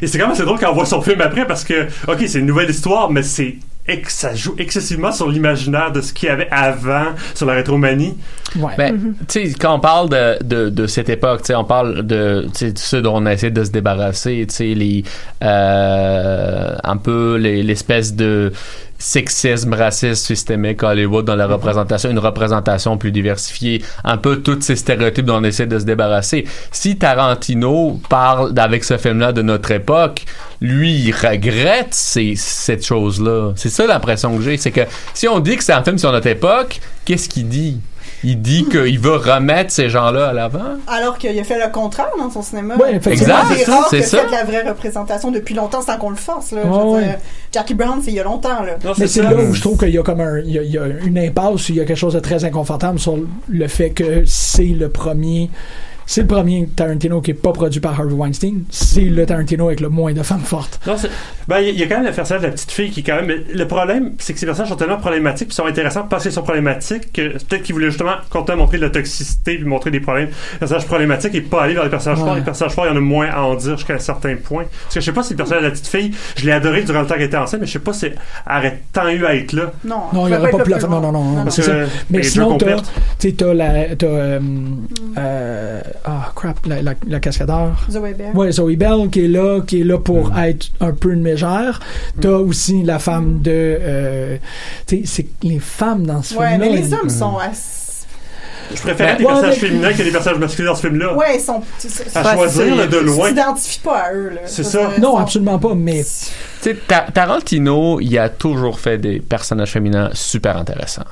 Et c'est quand même assez drôle quand son film après parce que, ok, c'est une nouvelle histoire, mais c'est ex- ça joue excessivement sur l'imaginaire de ce qu'il y avait avant sur la rétromanie. Ouais. Ben, tu sais, quand on parle de, de, de cette époque, tu sais, on parle de, de ceux dont on essaie de se débarrasser, tu sais, les, euh, un peu les- l'espèce de sexisme, racisme systémique à Hollywood dans la représentation, une représentation plus diversifiée, un peu tous ces stéréotypes dont on essaie de se débarrasser. Si Tarantino parle avec ce film-là de notre époque, lui, il regrette ces, cette chose-là. C'est ça l'impression que j'ai, c'est que si on dit que c'est un film sur notre époque, qu'est-ce qu'il dit? Il dit qu'il veut remettre ces gens-là à l'avant. Alors qu'il a fait le contraire dans son cinéma. Ouais, effectivement. C'est Exact, c'est ça. de la vraie représentation depuis longtemps sans qu'on le force. Là. Je Ouais, veux ouais. dire, Jackie Brown, c'est il y a longtemps. Là. Non, Mais c'est c'est ça. là où je trouve qu'il y a comme un, il y a, il y a une impasse, il y a quelque chose de très inconfortable sur le fait que c'est le premier, c'est le premier Tarantino qui est pas produit par Harvey Weinstein. C'est le Tarantino avec le moins de femmes fortes. Non, ben, il y a quand même le personnage de la petite fille qui, quand même. mais Le problème, c'est que ces personnages sont tellement problématiques, puis sont intéressants parce qu'ils sont problématiques, que peut-être qu'ils voulaient justement continuer à montrer de la toxicité, puis montrer des problèmes, des personnages problématiques, et pas aller vers les personnages Ouais. forts. Les personnages forts, il y en a moins à en dire jusqu'à un certain point. Parce que je sais pas si le personnage de la petite fille, je l'ai adoré durant le temps qu'elle était enceinte, mais je sais pas si elle aurait tant eu à être là. Non, Non, il aurait pas pu la faire. Non, non, non, non, Parce que Mais les sinon, t'as, complètes. tu sais, t'as la, t'as, euh, euh, ah, crap, la, la, la cascadeur. Zoé Bell. Ouais, Zoe Bell qui est là, qui est là pour être un peu une mégère. T'as aussi la femme de, euh, tu sais, c'est les femmes dans ce Ouais, film-là. mais les hommes sont assez. Je préférais Ben, des ouais, personnages mais- féminins que des personnages masculins dans ce film-là. Ouais, ils sont. À ouais, choisir, là, de ils loin. s'identifient pas à eux. là. C'est ça. Non, sont- absolument pas, mais Tu sais, Ta- Tarantino, il a toujours fait des personnages féminins super intéressants.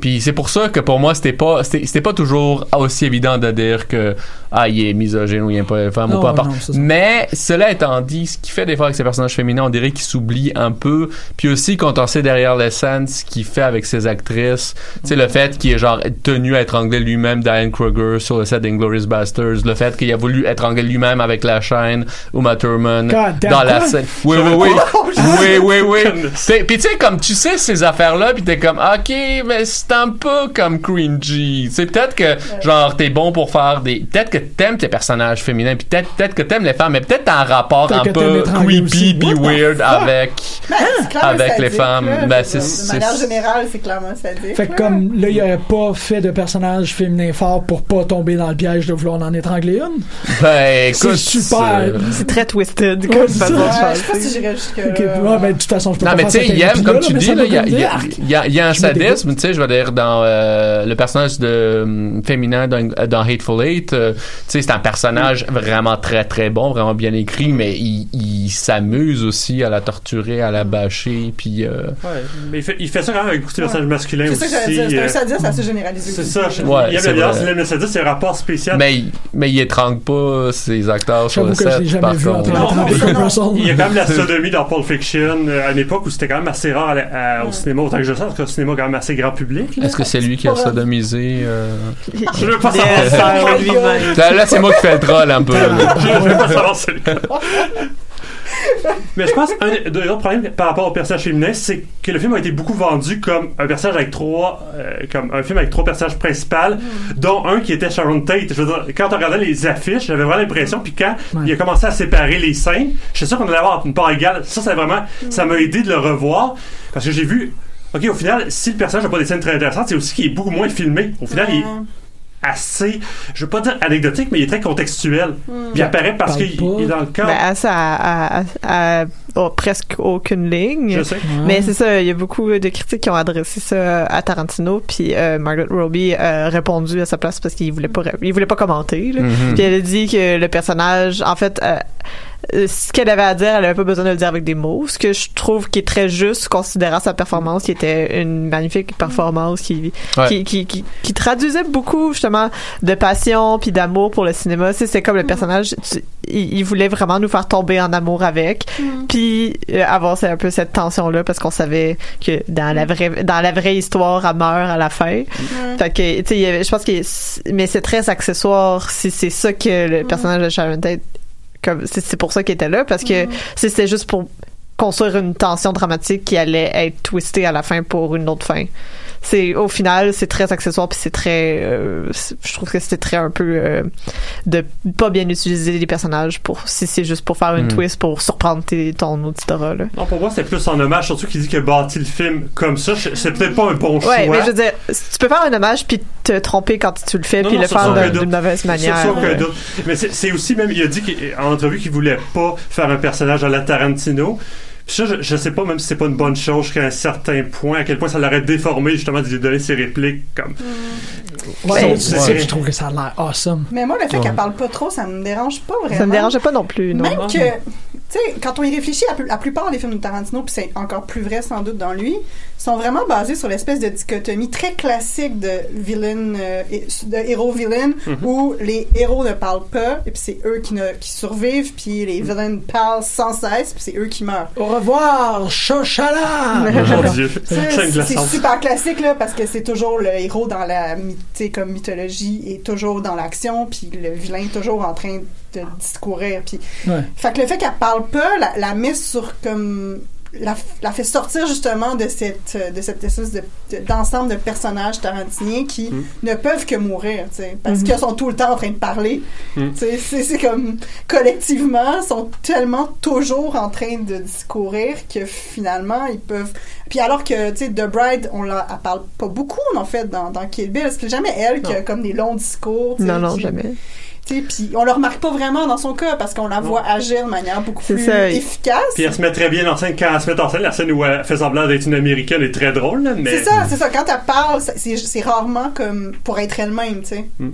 Puis c'est pour ça que pour moi, c'était pas, c'était pas toujours aussi évident de dire que, ah, il est misogyne ou il est pas femme Non, ou non, ça. Mais cela étant dit, ce qui fait des fois avec ces personnages féminins, on dirait qu'ils s'oublient un peu. Puis aussi, quand on sait derrière les scènes ce qu'il fait avec ses actrices, tu sais, le fait qu'il est genre tenu à étrangler lui-même Diane Kruger sur le set d'Inglorious Bastards, le fait qu'il a voulu étrangler lui-même avec la chaîne Uma Thurman God dans la scène. Oui, oui, oui. oui, oui, oui. Puis puis tu sais, comme tu sais ces affaires-là, puis t'es comme, ok, mais c'est un peu comme cringy. C'est peut-être que, genre, t'es bon pour faire des... Peut-être que t'aimes tes personnages féminins, puis peut-être peut-être que t'aimes les femmes, mais peut-être t'as un rapport un peu creepy puis the weird avec Ben, clairement avec les femmes. Ben, de manière c'est- générale, c'est clairement sadique. Fait que comme là, il aurait pas fait de personnage féminin fort pour pas tomber dans le piège de vouloir en étrangler une? ben écoute, C'est super. euh, C'est très twisted Ouais, comme c'est façon ça. de Ouais, faire. je sais pas si j'irais jusque Ok, là. ouais, de toute façon, je peux Non, pas mais tu sais, il aime, comme tu dis, ça là, peut il y a, un sadisme, tu sais, je veux dire, dans euh, le personnage de hum, féminin dans, Hateful Eight, euh, sais, c'est un personnage vraiment très, très bon, vraiment bien écrit, mais il, il s'amuse aussi à la torturer, à la bâcher, puis... euh, Ouais, mais il fait, il fait ça quand même avec beaucoup de personnages masculins C'est aussi. ça que j'allais dire. C'est euh, un sadisme assez généralisé. C'est ça. je- Ouais, il vrai. il aime le sadisme, c'est un rapport spécial. mais, il- mais il étrangle pas ses acteurs sur le set, par contre. Non, non. Il y a quand même la sodomie dans Pulp Fiction euh, à une époque où c'était quand même assez rare à la- à- au cinéma, autant que je sais, parce que le cinéma quand même assez grand public. Est-ce que c'est lui qui a sodomisé... euh, Je veux pas savoir ça. lui-même. Là, là, c'est moi qui fais le troll un peu. là. Je veux pas savoir. Mais je pense un des autres problèmes par rapport au personnage féminin, c'est que le film a été beaucoup vendu comme un personnage avec trois, euh, comme un film avec trois personnages principaux, dont un qui était Sharon Tate. Je veux dire, quand on regardait les affiches, j'avais vraiment l'impression, puis quand Ouais. il a commencé à séparer les scènes, je suis sûr qu'on allait avoir une part égale. Ça, ça vraiment, ça m'a aidé de le revoir, parce que j'ai vu. Ok, au final, si le personnage n'a pas des scènes très intéressantes, c'est aussi qu'il est beaucoup moins filmé. Au final, il est assez, je veux pas dire anecdotique, mais il est très contextuel. Il apparaît parce qu'il est dans le cadre. Ben, à- à- à- oh, presque aucune ligne. je sais. Mais c'est ça, il y a beaucoup de critiques qui ont adressé ça à Tarantino, puis euh, Margaret Robbie a répondu à sa place parce qu'il voulait pas, il voulait pas commenter. là. Mhm. Puis elle a dit que le personnage, en fait, euh, ce qu'elle avait à dire, elle avait pas besoin de le dire avec des mots, ce que je trouve qui est très juste considérant sa performance, qui était une magnifique performance, qui, Ouais. qui, qui, qui, qui traduisait beaucoup justement de passion puis d'amour pour le cinéma. C'est comme le personnage, tu- il, il voulait vraiment nous faire tomber en amour avec, puis euh, avoir c'est un peu cette tension là parce qu'on savait que dans la vraie dans la vraie histoire, elle meurt à la fin. Fait que tu sais, je pense que mais c'est très accessoire si c'est ça que le personnage de Sharon Tate comme c'est c'est pour ça qu'il était là parce que si c'était juste pour construire une tension dramatique qui allait être twistée à la fin pour une autre fin. C'est au final c'est très accessoire puis c'est très euh, je trouve que c'était très un peu euh, de pas bien utiliser les personnages pour si c'est juste pour faire une Mm. twist pour surprendre tes- ton auditorat là. Non, pour moi, c'est plus en hommage, surtout qu'il dit qu'il a bâti le film comme ça. C'est peut-être pas un bon choix. Ouais, mais je veux dire, tu peux faire un hommage puis te tromper quand tu le fais Non, puis non, le faire d'une mauvaise manière. Mais c'est c'est aussi même, il a dit qu'en entrevue qu'il voulait pas faire un personnage à la Tarantino. Ça, je, je sais pas même si c'est pas une bonne chose jusqu'à un certain point, à quel point ça l'aurait déformé justement de lui donner ses répliques comme. Ouais, Ouais. c'est je trouve que ça a l'air awesome. Mais moi, le fait Ouais. qu'elle parle pas trop, ça me dérange pas vraiment. Ça me dérangeait pas non plus, non. Même que, tu sais, quand on y réfléchit, la, la plupart des films de Tarantino, puis c'est encore plus vrai sans doute dans lui, sont vraiment basés sur l'espèce de dichotomie très classique de villain, euh, de héros-villain, où les héros ne parlent pas, et puis c'est eux qui, ne, qui survivent, puis les villains parlent sans cesse, puis c'est eux qui meurent. Au revoir, Chochala! Mon Dieu, c'est super classique là parce que c'est toujours le héros dans la my- tu sais, comme mythologie et toujours dans l'action puis le vilain toujours en train de discourir puis Ouais. fait que le fait qu'elle parle pas la, la met sur comme la, la fait sortir justement de cette de cette espèce de de- d'ensemble de, personnages tarantiniens qui Mm. ne peuvent que mourir tu sais parce Mhm. qu'ils sont tout le temps en train de parler Mm. tu sais c'est c'est comme collectivement sont tellement toujours en train de discourir que finalement ils peuvent puis alors que tu sais The Bride on la elle parle pas beaucoup en fait dans dans Kill Bill c'est jamais elle qui a comme des longs discours tu sais, Non, non, qui- jamais. Puis on le remarque pas vraiment dans son cas parce qu'on la voit agir de manière beaucoup plus ça, efficace. Puis elle se met très bien en scène. Quand elle se met en scène, la scène où elle fait semblant d'être une américaine est très drôle, là, mais. C'est ça, c'est ça. Quand elle parle, c'est rarement comme pour être elle-même, tu sais. Mm.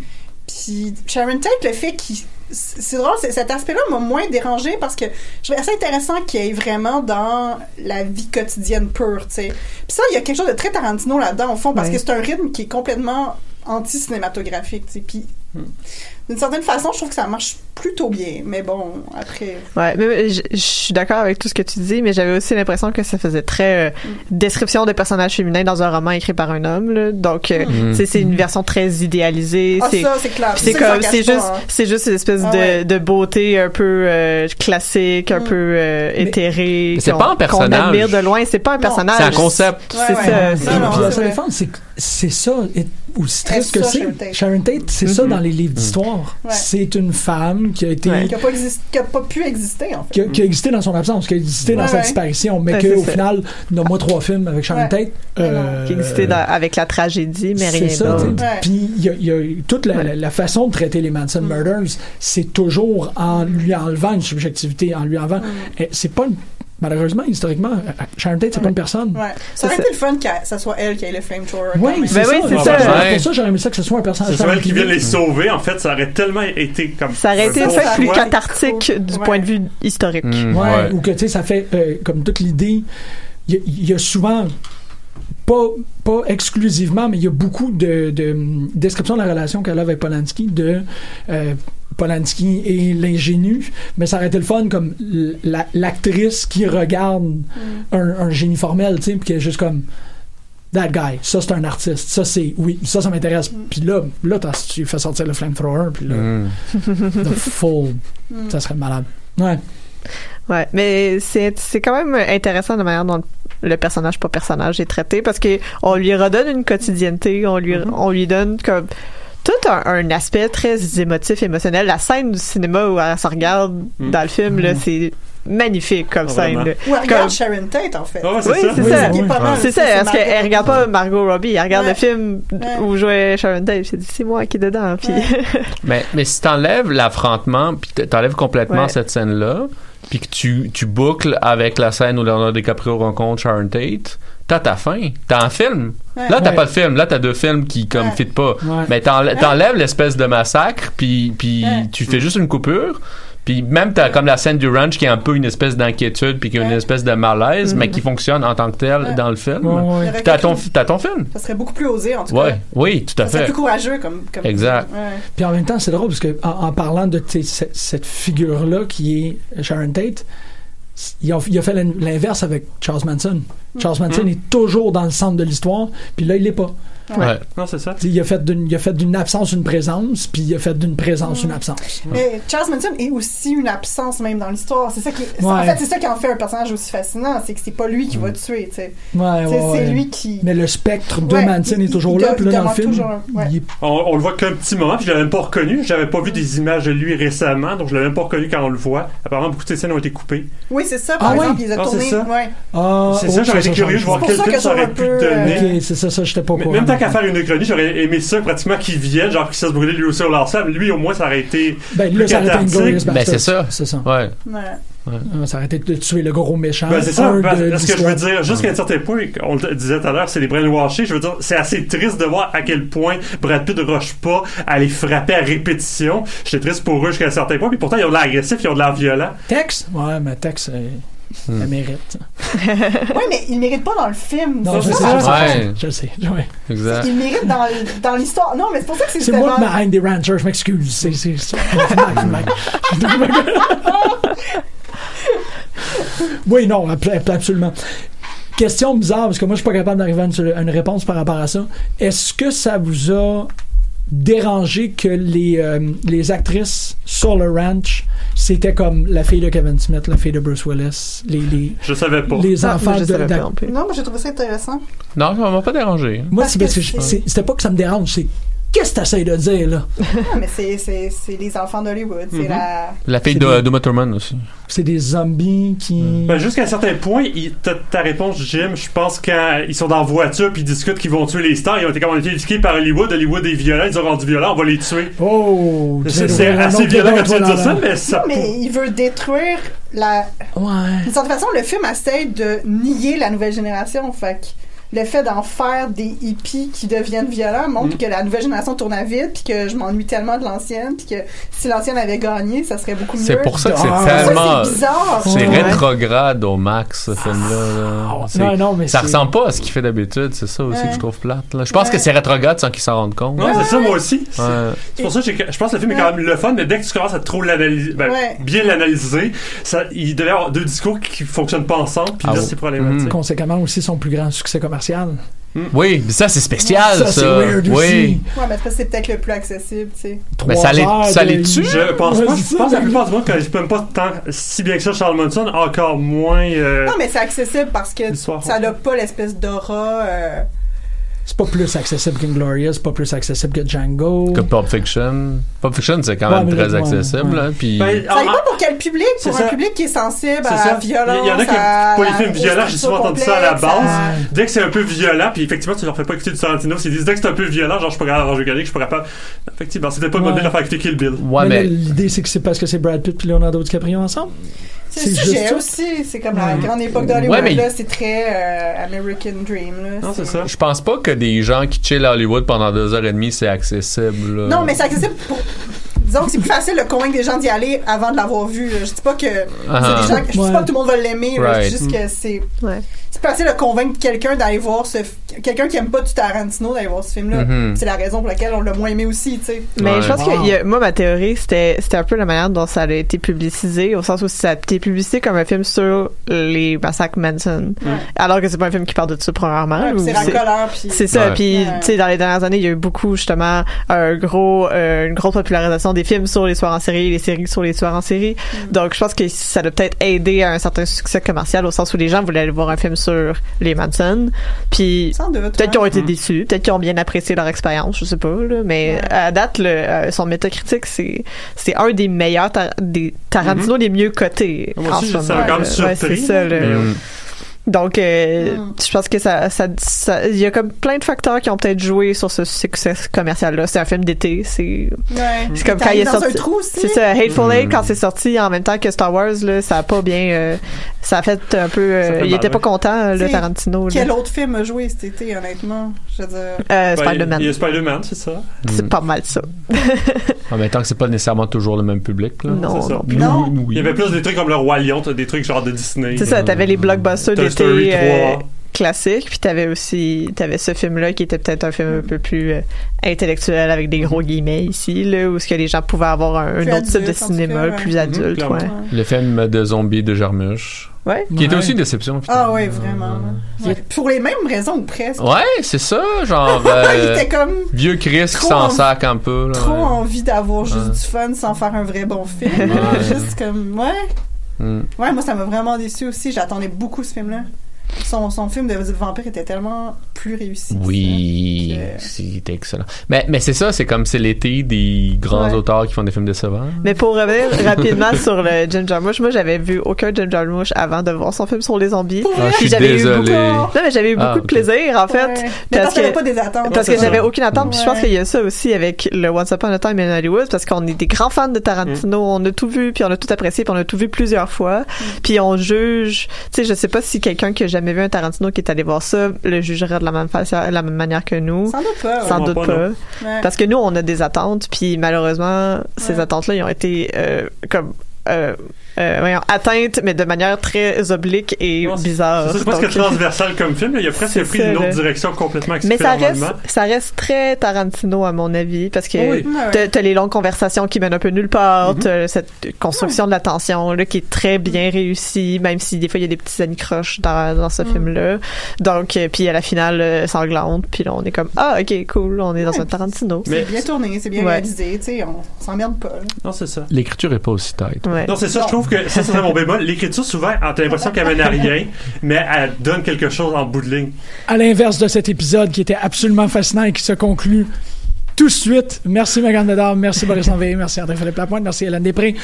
Puis Sharon Tate, le fait qu'il c'est drôle, c'est- cet aspect-là m'a moins dérangé parce que je trouvais assez intéressant qu'il y ait vraiment dans la vie quotidienne pure, tu sais. Puis ça, il y a quelque chose de très Tarantino là-dedans, au fond, parce Ouais. que c'est un rythme qui est complètement anti-cinématographique, tu sais. Puis Hmm. D'une certaine façon, je trouve que ça marche plutôt bien. Mais bon, après... Ouais, mais je, je suis d'accord avec tout ce que tu dis, mais j'avais aussi l'impression que ça faisait très euh, description de personnages féminins dans un roman écrit par un homme. là. Donc, euh, Mm. tu sais, c'est une version très idéalisée. Ah, c'est ça, c'est comme c'est juste hein. c'est juste une espèce Ah de, ouais. de beauté un peu euh, classique, un Mm. peu euh, éthérée. C'est pas un personnage. Qu'on admire de loin, c'est pas un personnage. C'est un concept. C'est Ouais, ouais. ça. Non, non, c'est c'est ça. Et aussi triste que c'est. Sharon Tate? C'est ça Mhm. dans les livres d'histoire. Ouais. C'est une femme qui a été. Ouais. Qui a pas, exist- qui a pas pu exister, en fait. Qui a, qui a existé dans son absence, qui a existé dans Ouais, sa disparition, mais Ouais, qu'au final, nomme-moi trois films avec Sharon Ouais. Tate. euh, qui existait dans- avec la tragédie, mais rien c'est ça. Puis il y y a toute la, la- la façon de traiter les Manson Mm. Murders, c'est toujours en lui enlevant une subjectivité, en lui enlevant. Mm. C'est pas une- malheureusement historiquement, euh, Sharon Tate c'est pas une personne. Ouais. Ça aurait été le fun que ça soit elle qui ait le flamethrower. Oui, c'est Ben ça. oui, c'est ça. Ouais. Pour ça, j'aurais aimé ça que ce soit un personnage. C'est ceux qui viennent les sauver, en fait, ça aurait tellement été comme. Ça aurait été fait plus cathartique du Ouais. point de vue historique. Mm, Ouais, ouais. ou que tu sais, ça fait euh, comme toute l'idée. Il y, a- il y a souvent, pas, pas exclusivement, mais il y a beaucoup de, de descriptions de la relation qu'elle a avec Polanski, de euh, Polanski et l'ingénu, mais ça aurait été le fun comme la- l'actrice qui regarde un, un génie formel, tu sais, puis qui est juste comme. That guy, ça c'est un artiste, ça c'est, oui, ça ça m'intéresse. Puis là, là t'as- tu fais sortir le flamethrower, puis là, Mm. the full, ça serait malade. Ouais. Ouais, mais c'est c'est quand même intéressant la manière dont le personnage pas personnage est traité parce que on lui redonne une quotidienneté, on lui on lui donne comme tout un, un aspect très émotif, émotionnel. La scène du cinéma où elle se regarde Mm. dans le film là, c'est magnifique comme scène. vraiment. là. Ou elle regarde Comme- Sharon Tate, en fait. Ah Oui, ça. c'est Oui, ça. C'est ça, parce Margot qu'elle regarde pas Margot Robbie, elle regarde Ouais. le film Ouais. où jouait Sharon Tate. C'est moi qui est dedans. Puis, Mais, mais si t'enlèves l'affrontement, puis t'enlèves complètement Ouais. cette scène-là, puis que tu, tu boucles avec la scène où Leonardo DiCaprio rencontre Sharon Tate, t'as ta fin. T'as un film. Ouais. Là, t'as Ouais. pas de film. Là, t'as deux films qui, comme, Ouais. fit pas. Ouais. Mais t'enlè- t'enlèves l'espèce de massacre, puis, puis Ouais. tu fais juste une coupure. Puis même, t'as comme la scène du ranch qui est un peu une espèce d'inquiétude, puis qui est une espèce de malaise, mais qui fonctionne en tant que tel Ouais. dans le film. T'as ton, ton film. Ça serait beaucoup plus osé, en tout Ouais. cas. Oui, tout à Ça serait fait. plus courageux, comme. comme Exact. Puis en même temps, c'est drôle parce que en, en parlant de cette, cette figure-là qui est Sharon Tate, il a, il a fait l'in- l'inverse avec Charles Manson. Charles Manson Mm. est toujours dans le centre de l'histoire, puis là, il l'est pas. Ouais. Non, c'est ça. Il a fait d'une il a fait d'une absence une présence, puis il a fait d'une présence une absence. Mais Charles Manson est aussi une absence même dans l'histoire. C'est ça qui, c'est- en fait, c'est ça qui en fait un personnage aussi fascinant, c'est que c'est pas lui qui va tuer, tu sais. Ouais, ouais, C'est- lui qui. Mais le spectre de Ouais, Manson il- est toujours il là, puis là, il dans le film, toujours, ouais. il est- On, on le voit qu'un petit moment, puis je l'avais même pas reconnu. J'avais pas vu des images de lui récemment, donc je l'avais même pas reconnu quand on le voit. Apparemment, beaucoup de ces scènes ont été coupées. Oui, c'est ça, par Ah exemple, ouais? il les a Ah, c'est ça? Ah, oh, ça, j'aurais été curieux de voir quel film que ça aurait pu donner. Ok, c'est ça, ça, j'étais pas tant qu'à faire une chronique, j'aurais aimé ça pratiquement qu'il vienne, genre qu'il se brûler lui aussi au lance-flamme. Lui, au moins, ça aurait été Ben plus là, ça aurait été une cathartique. glorious Ben, c'est ça. C'est ça. Ouais. Ouais. Ça aurait été de tuer le gros méchant. Ben, c'est ça, un ben, ce que je veux dire, jusqu'à un certain point, on le disait tout à l'heure, c'est les brainwashés, je veux dire, c'est assez triste de voir à quel point Brad Pitt rush pas à les frapper à répétition. J'étais triste pour eux jusqu'à un certain point, puis pourtant, ils ont de l'air agressif, ils ont de l'air violent. Tex? Ouais, mais Tex, euh, Hmm. elle mérite. Ouais, mais il mérite pas dans le film. Non, je sais, ça. je sais, je sais, ouais. Exact. Il mérite dans, l'histoire. Non, mais c'est pour ça que c'est C'est moi tellement- qui Behind the Rancher, je m'excuse. C'est, Mac. Oui, non, ab- absolument. Question bizarre, parce que moi, je suis pas capable d'arriver à une, à une réponse par rapport à ça. Est-ce que ça vous a dérangé que les, euh, les actrices sur le ranch, c'était comme la fille de Kevin Smith, la fille de Bruce Willis, les, les, Je savais pas. les Ah, enfants je de... savais pas d'ac- non. Non, mais j'ai trouvé ça intéressant. Non, ça m'a pas dérangé. Moi, Parce c'est parce que que je- c'est- c'est- c'était pas que ça me dérange, c'est qu'est-ce que t'essayes de dire, là? Ah, mais c'est, c'est, c'est les enfants d'Hollywood. C'est Mhm. la. La fille C'est de, des- de Motorman aussi. C'est des zombies qui... Ben, jusqu'à un certain point, il- ta, ta réponse, Jim, je pense quand ils sont dans la voiture puis ils discutent qu'ils vont tuer les stars, ils ont été comme on a été éduqués par Hollywood, Hollywood est violent, ils ont rendu violents, on va les tuer. Oh! C'est assez violent quand tu toi, dis dans ça, la- mais ça Non, mais il veut détruire la. Ouais. D'une certaine façon, le film essaie de nier la nouvelle génération. Fait que le fait d'en faire des hippies qui deviennent violents montre Mm. que la nouvelle génération tourne à vide, puis que je m'ennuie tellement de l'ancienne, puis que si l'ancienne avait gagné, ça serait beaucoup mieux. C'est pour ça que c'est Ah, Ça, tellement. c'est bizarre. C'est Ouais. rétrograde au max, ce film-là. là. C'est- Non, non, mais ça ressemble pas à ce qu'il fait d'habitude, c'est ça aussi Ouais. que je trouve plate. là. Je pense Ouais. que c'est rétrograde sans qu'il s'en rende compte. Ouais, c'est ça, moi aussi. C'est pour ça que j'ai- je pense que le film est quand même le fun, mais dès que tu commences à trop l'analyser, ben, Ouais. bien l'analyser, ça, il devait y avoir deux discours qui fonctionnent pas ensemble, puis Ah là, bon. c'est problématique. Conséquemment aussi son plus grand succès commercial. Oui, mais ça c'est spécial, ça. Ça, c'est weird oui. aussi. Ouais, mais parce que c'est peut-être le plus accessible, tu sais. Mais Trois ça les- heures ça de- les tue? Je pense pas. Je pense que la plupart du monde, quand je même pas tant si bien que ça Charles Manson, encore moins. euh, Non, mais c'est accessible parce que ça n'a pas l'espèce d'aura. euh, c'est pas plus accessible qu'Inglorious, pas plus accessible que Django. Que Pulp Fiction. Pulp Fiction, c'est quand Ouais, même très ouais, accessible. ouais. hein, puis... Ben, Ça dépend pour quel public? C'est Pour un ça. public qui est sensible C'est à ça. la violence. Il y en a qui à pour les films violents, j'ai souvent entendu ça à la base. à- Dès que c'est un peu violent, puis effectivement, tu leur fais pas écouter du Tarantino, s'ils disent dès que c'est un peu violent, genre je suis pas capable, je regarder suis pas capable. Effectivement, c'était pas le Ouais. modèle de faire écouter Kill Bill. Ouais, mais là, mais. l'idée, c'est que c'est parce que c'est Brad Pitt et Leonardo DiCaprio ensemble. C'est le juste sujet aussi. C'est comme la grande époque d'Hollywood. Ouais, mais- c'est très euh, American Dream. Là. Non, c'est ça. Je pense pas que des gens qui chillent à Hollywood pendant deux heures et demie, c'est accessible. là. Non, mais c'est accessible pour. Disons que c'est plus facile de convaincre des gens d'y aller avant de l'avoir vu. là. Je dis pas que. C'est des gens, je dis Ouais. pas que tout le monde va l'aimer. là. Je dis juste que c'est. Ouais. C'est plus facile de convaincre quelqu'un d'aller voir ce. Quelqu'un qui aime pas du Tarantino d'aller voir ce film-là. Mhm. C'est la raison pour laquelle on l'a moins aimé aussi, tu sais. Mais Ouais. je pense Wow. que il y a- moi, ma théorie, c'était, c'était un peu la manière dont ça a été publicisé, au sens où ça a été publicisé comme un film sur les massacres Manson. Alors que c'est pas un film qui parle de ça, premièrement. Ouais, puis ou c'est racoleur, puis. C'est ça. Puis, tu sais, dans les dernières années, il y a eu beaucoup, justement, un gros, euh, une grosse popularisation des films sur les tueurs en série, les séries sur les tueurs en série. Mm. Donc, je pense que ça doit peut-être aider à un certain succès commercial, au sens où les gens voulaient aller voir un film sur les Manson. Puis. Peut-être qu'ils ont été déçus, peut-être qu'ils ont bien apprécié leur expérience, je sais pas, là, mais Ouais. à date, le, euh, son métacritique, c'est c'est un des meilleurs tar- des Tarantino les mieux cotés Moi en ce moment. Ouais, c'est ça. Mm. Donc, euh, Mm. je pense que ça, ça, ça- il y a comme plein de facteurs qui ont peut-être joué sur ce succès commercial-là. C'est un film d'été, c'est Ouais. c'est comme quand il est sorti. C'est ça, Hateful Mm. Eight quand c'est sorti en même temps que Star Wars là, ça a pas bien, euh, ça a fait un peu, euh, fait il mal, était pas ouais. content le Tarantino. là. Quel autre film a joué cet été, honnêtement? Je veux dire. Euh, Ben, Spider-Man. Il y a Spider-Man, c'est ça. C'est pas mal ça. En même temps que c'est pas nécessairement toujours le même public. Là. Non, c'est ça. non plus. Non. Oui, oui. Il y avait plus des trucs comme le Roi Lion, des trucs genre de Disney. C'est ça, t'avais les blockbusters Toy Story euh, 3. classiques, puis t'avais aussi t'avais ce film-là qui était peut-être un film un peu plus euh, intellectuel avec des gros guillemets ici, là, où ce que les gens pouvaient avoir un, autre type de cinéma, cas, ouais. plus Mhm, adulte, ouais. Le film de zombies de Jarmusch. Ouais. Qui était aussi une déception. Ah oui, vraiment. Ouais. Pour les mêmes raisons ou presque. Ouais, c'est ça, genre. il euh, était comme vieux Chris qui s'en en- sac un peu. Là, trop ouais. envie d'avoir juste Ouais. du fun sans faire un vrai bon film. Ouais. Juste comme, ouais. Ouais, moi, ça m'a vraiment déçu aussi. J'attendais beaucoup ce film-là. Son, son film de vampire était tellement plus réussi. Oui, Que- c'était excellent. Mais, mais c'est ça, c'est comme c'est l'été des grands Ouais. auteurs qui font des films décevants. Mais pour revenir rapidement sur le Jim Jarmusch, moi j'avais vu aucun Jim Jarmusch avant de voir son film sur les zombies. Ah, je Puis suis j'avais eu beaucoup- Non, mais j'avais eu beaucoup Ah, de ok. plaisir en fait. Ouais. Parce Parce que que pas des attentes. Parce que j'avais aucune attente. Puis je pense qu'il y a ça aussi avec le Once Upon a Time in Hollywood, parce qu'on est des grands fans de Tarantino. On a tout vu, puis on a tout apprécié, puis on a tout vu plusieurs fois. Puis on juge. Tu sais, je sais pas si quelqu'un qui a jamais vu un Tarantino qui est allé voir ça le jugerait de la même façon, de la même manière que nous. Sans doute pas. ouais. Sans doute pas, pas. non. Ouais. Parce que nous, on a des attentes, puis malheureusement, ces attentes-là, ils ont été euh, comme euh, euh, voyons, atteintes, mais de manière très oblique et Non, c'est- bizarre. C'est presque transversal comme film. là. Il a presque pris ça, une autre là. direction complètement Mais ça reste, ça reste très Tarantino à mon avis parce que Oh oui. T'as- les longues conversations qui mènent un peu nulle part, t'as cette construction de la tension là qui est très bien réussie, même si des fois il y a des petits anicroches dans, dans ce Mhm. film-là. Donc euh, puis à la finale euh, sanglante, puis là on est comme ah ok cool, on est dans un Tarantino. Mais- C'est bien tourné, c'est bien Ouais. réalisé, tu sais, on s'emmerde pas. là. Non, c'est ça. L'écriture est pas aussi tight. Ouais. Non, c'est ça, je trouve que ça, c'est mon bémol. L'écriture, souvent, t'as l'impression qu'elle mène à rien, mais elle donne quelque chose en bout de ligne. À l'inverse de cet épisode qui était absolument fascinant et qui se conclut tout de suite. Merci Megan Bedard, merci Boris Lanveille, merci André-Philippe Lapointe, merci Hélène Després.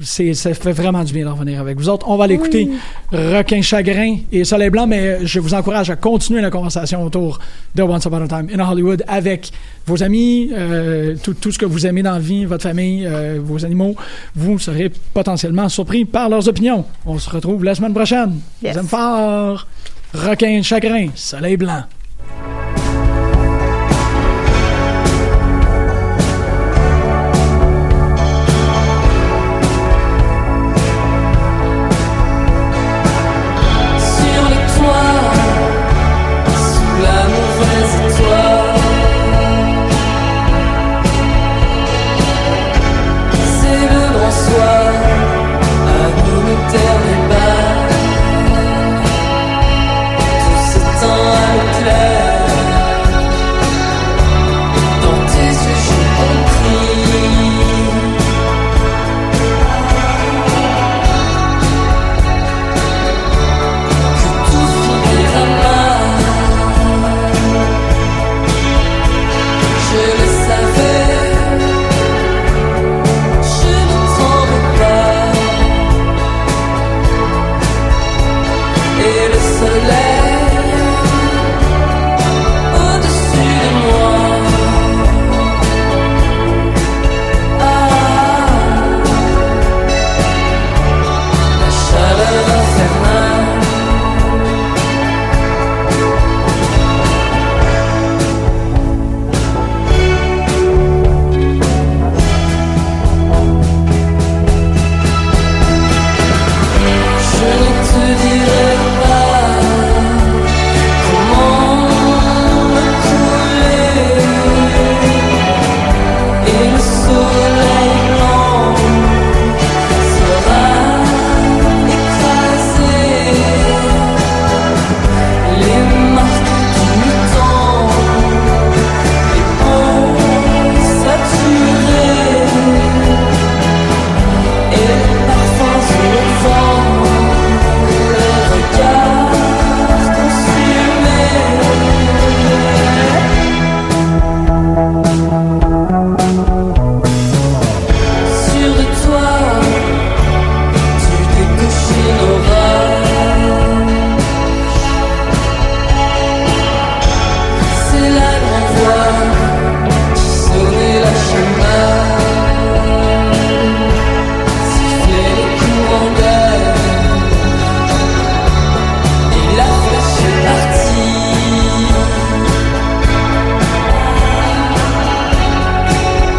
Ça fait vraiment du bien de revenir avec vous autres. On va l'écouter Requin Chagrin et Soleil Blanc, mais je vous encourage à continuer la conversation autour de Once Upon a Time in Hollywood avec vos amis, euh, tout, tout ce que vous aimez dans la vie, votre famille, euh, vos animaux. Vous serez potentiellement surpris par leurs opinions. On se retrouve la semaine prochaine. Yes. Vous aime fort. Requin Chagrin, Soleil Blanc.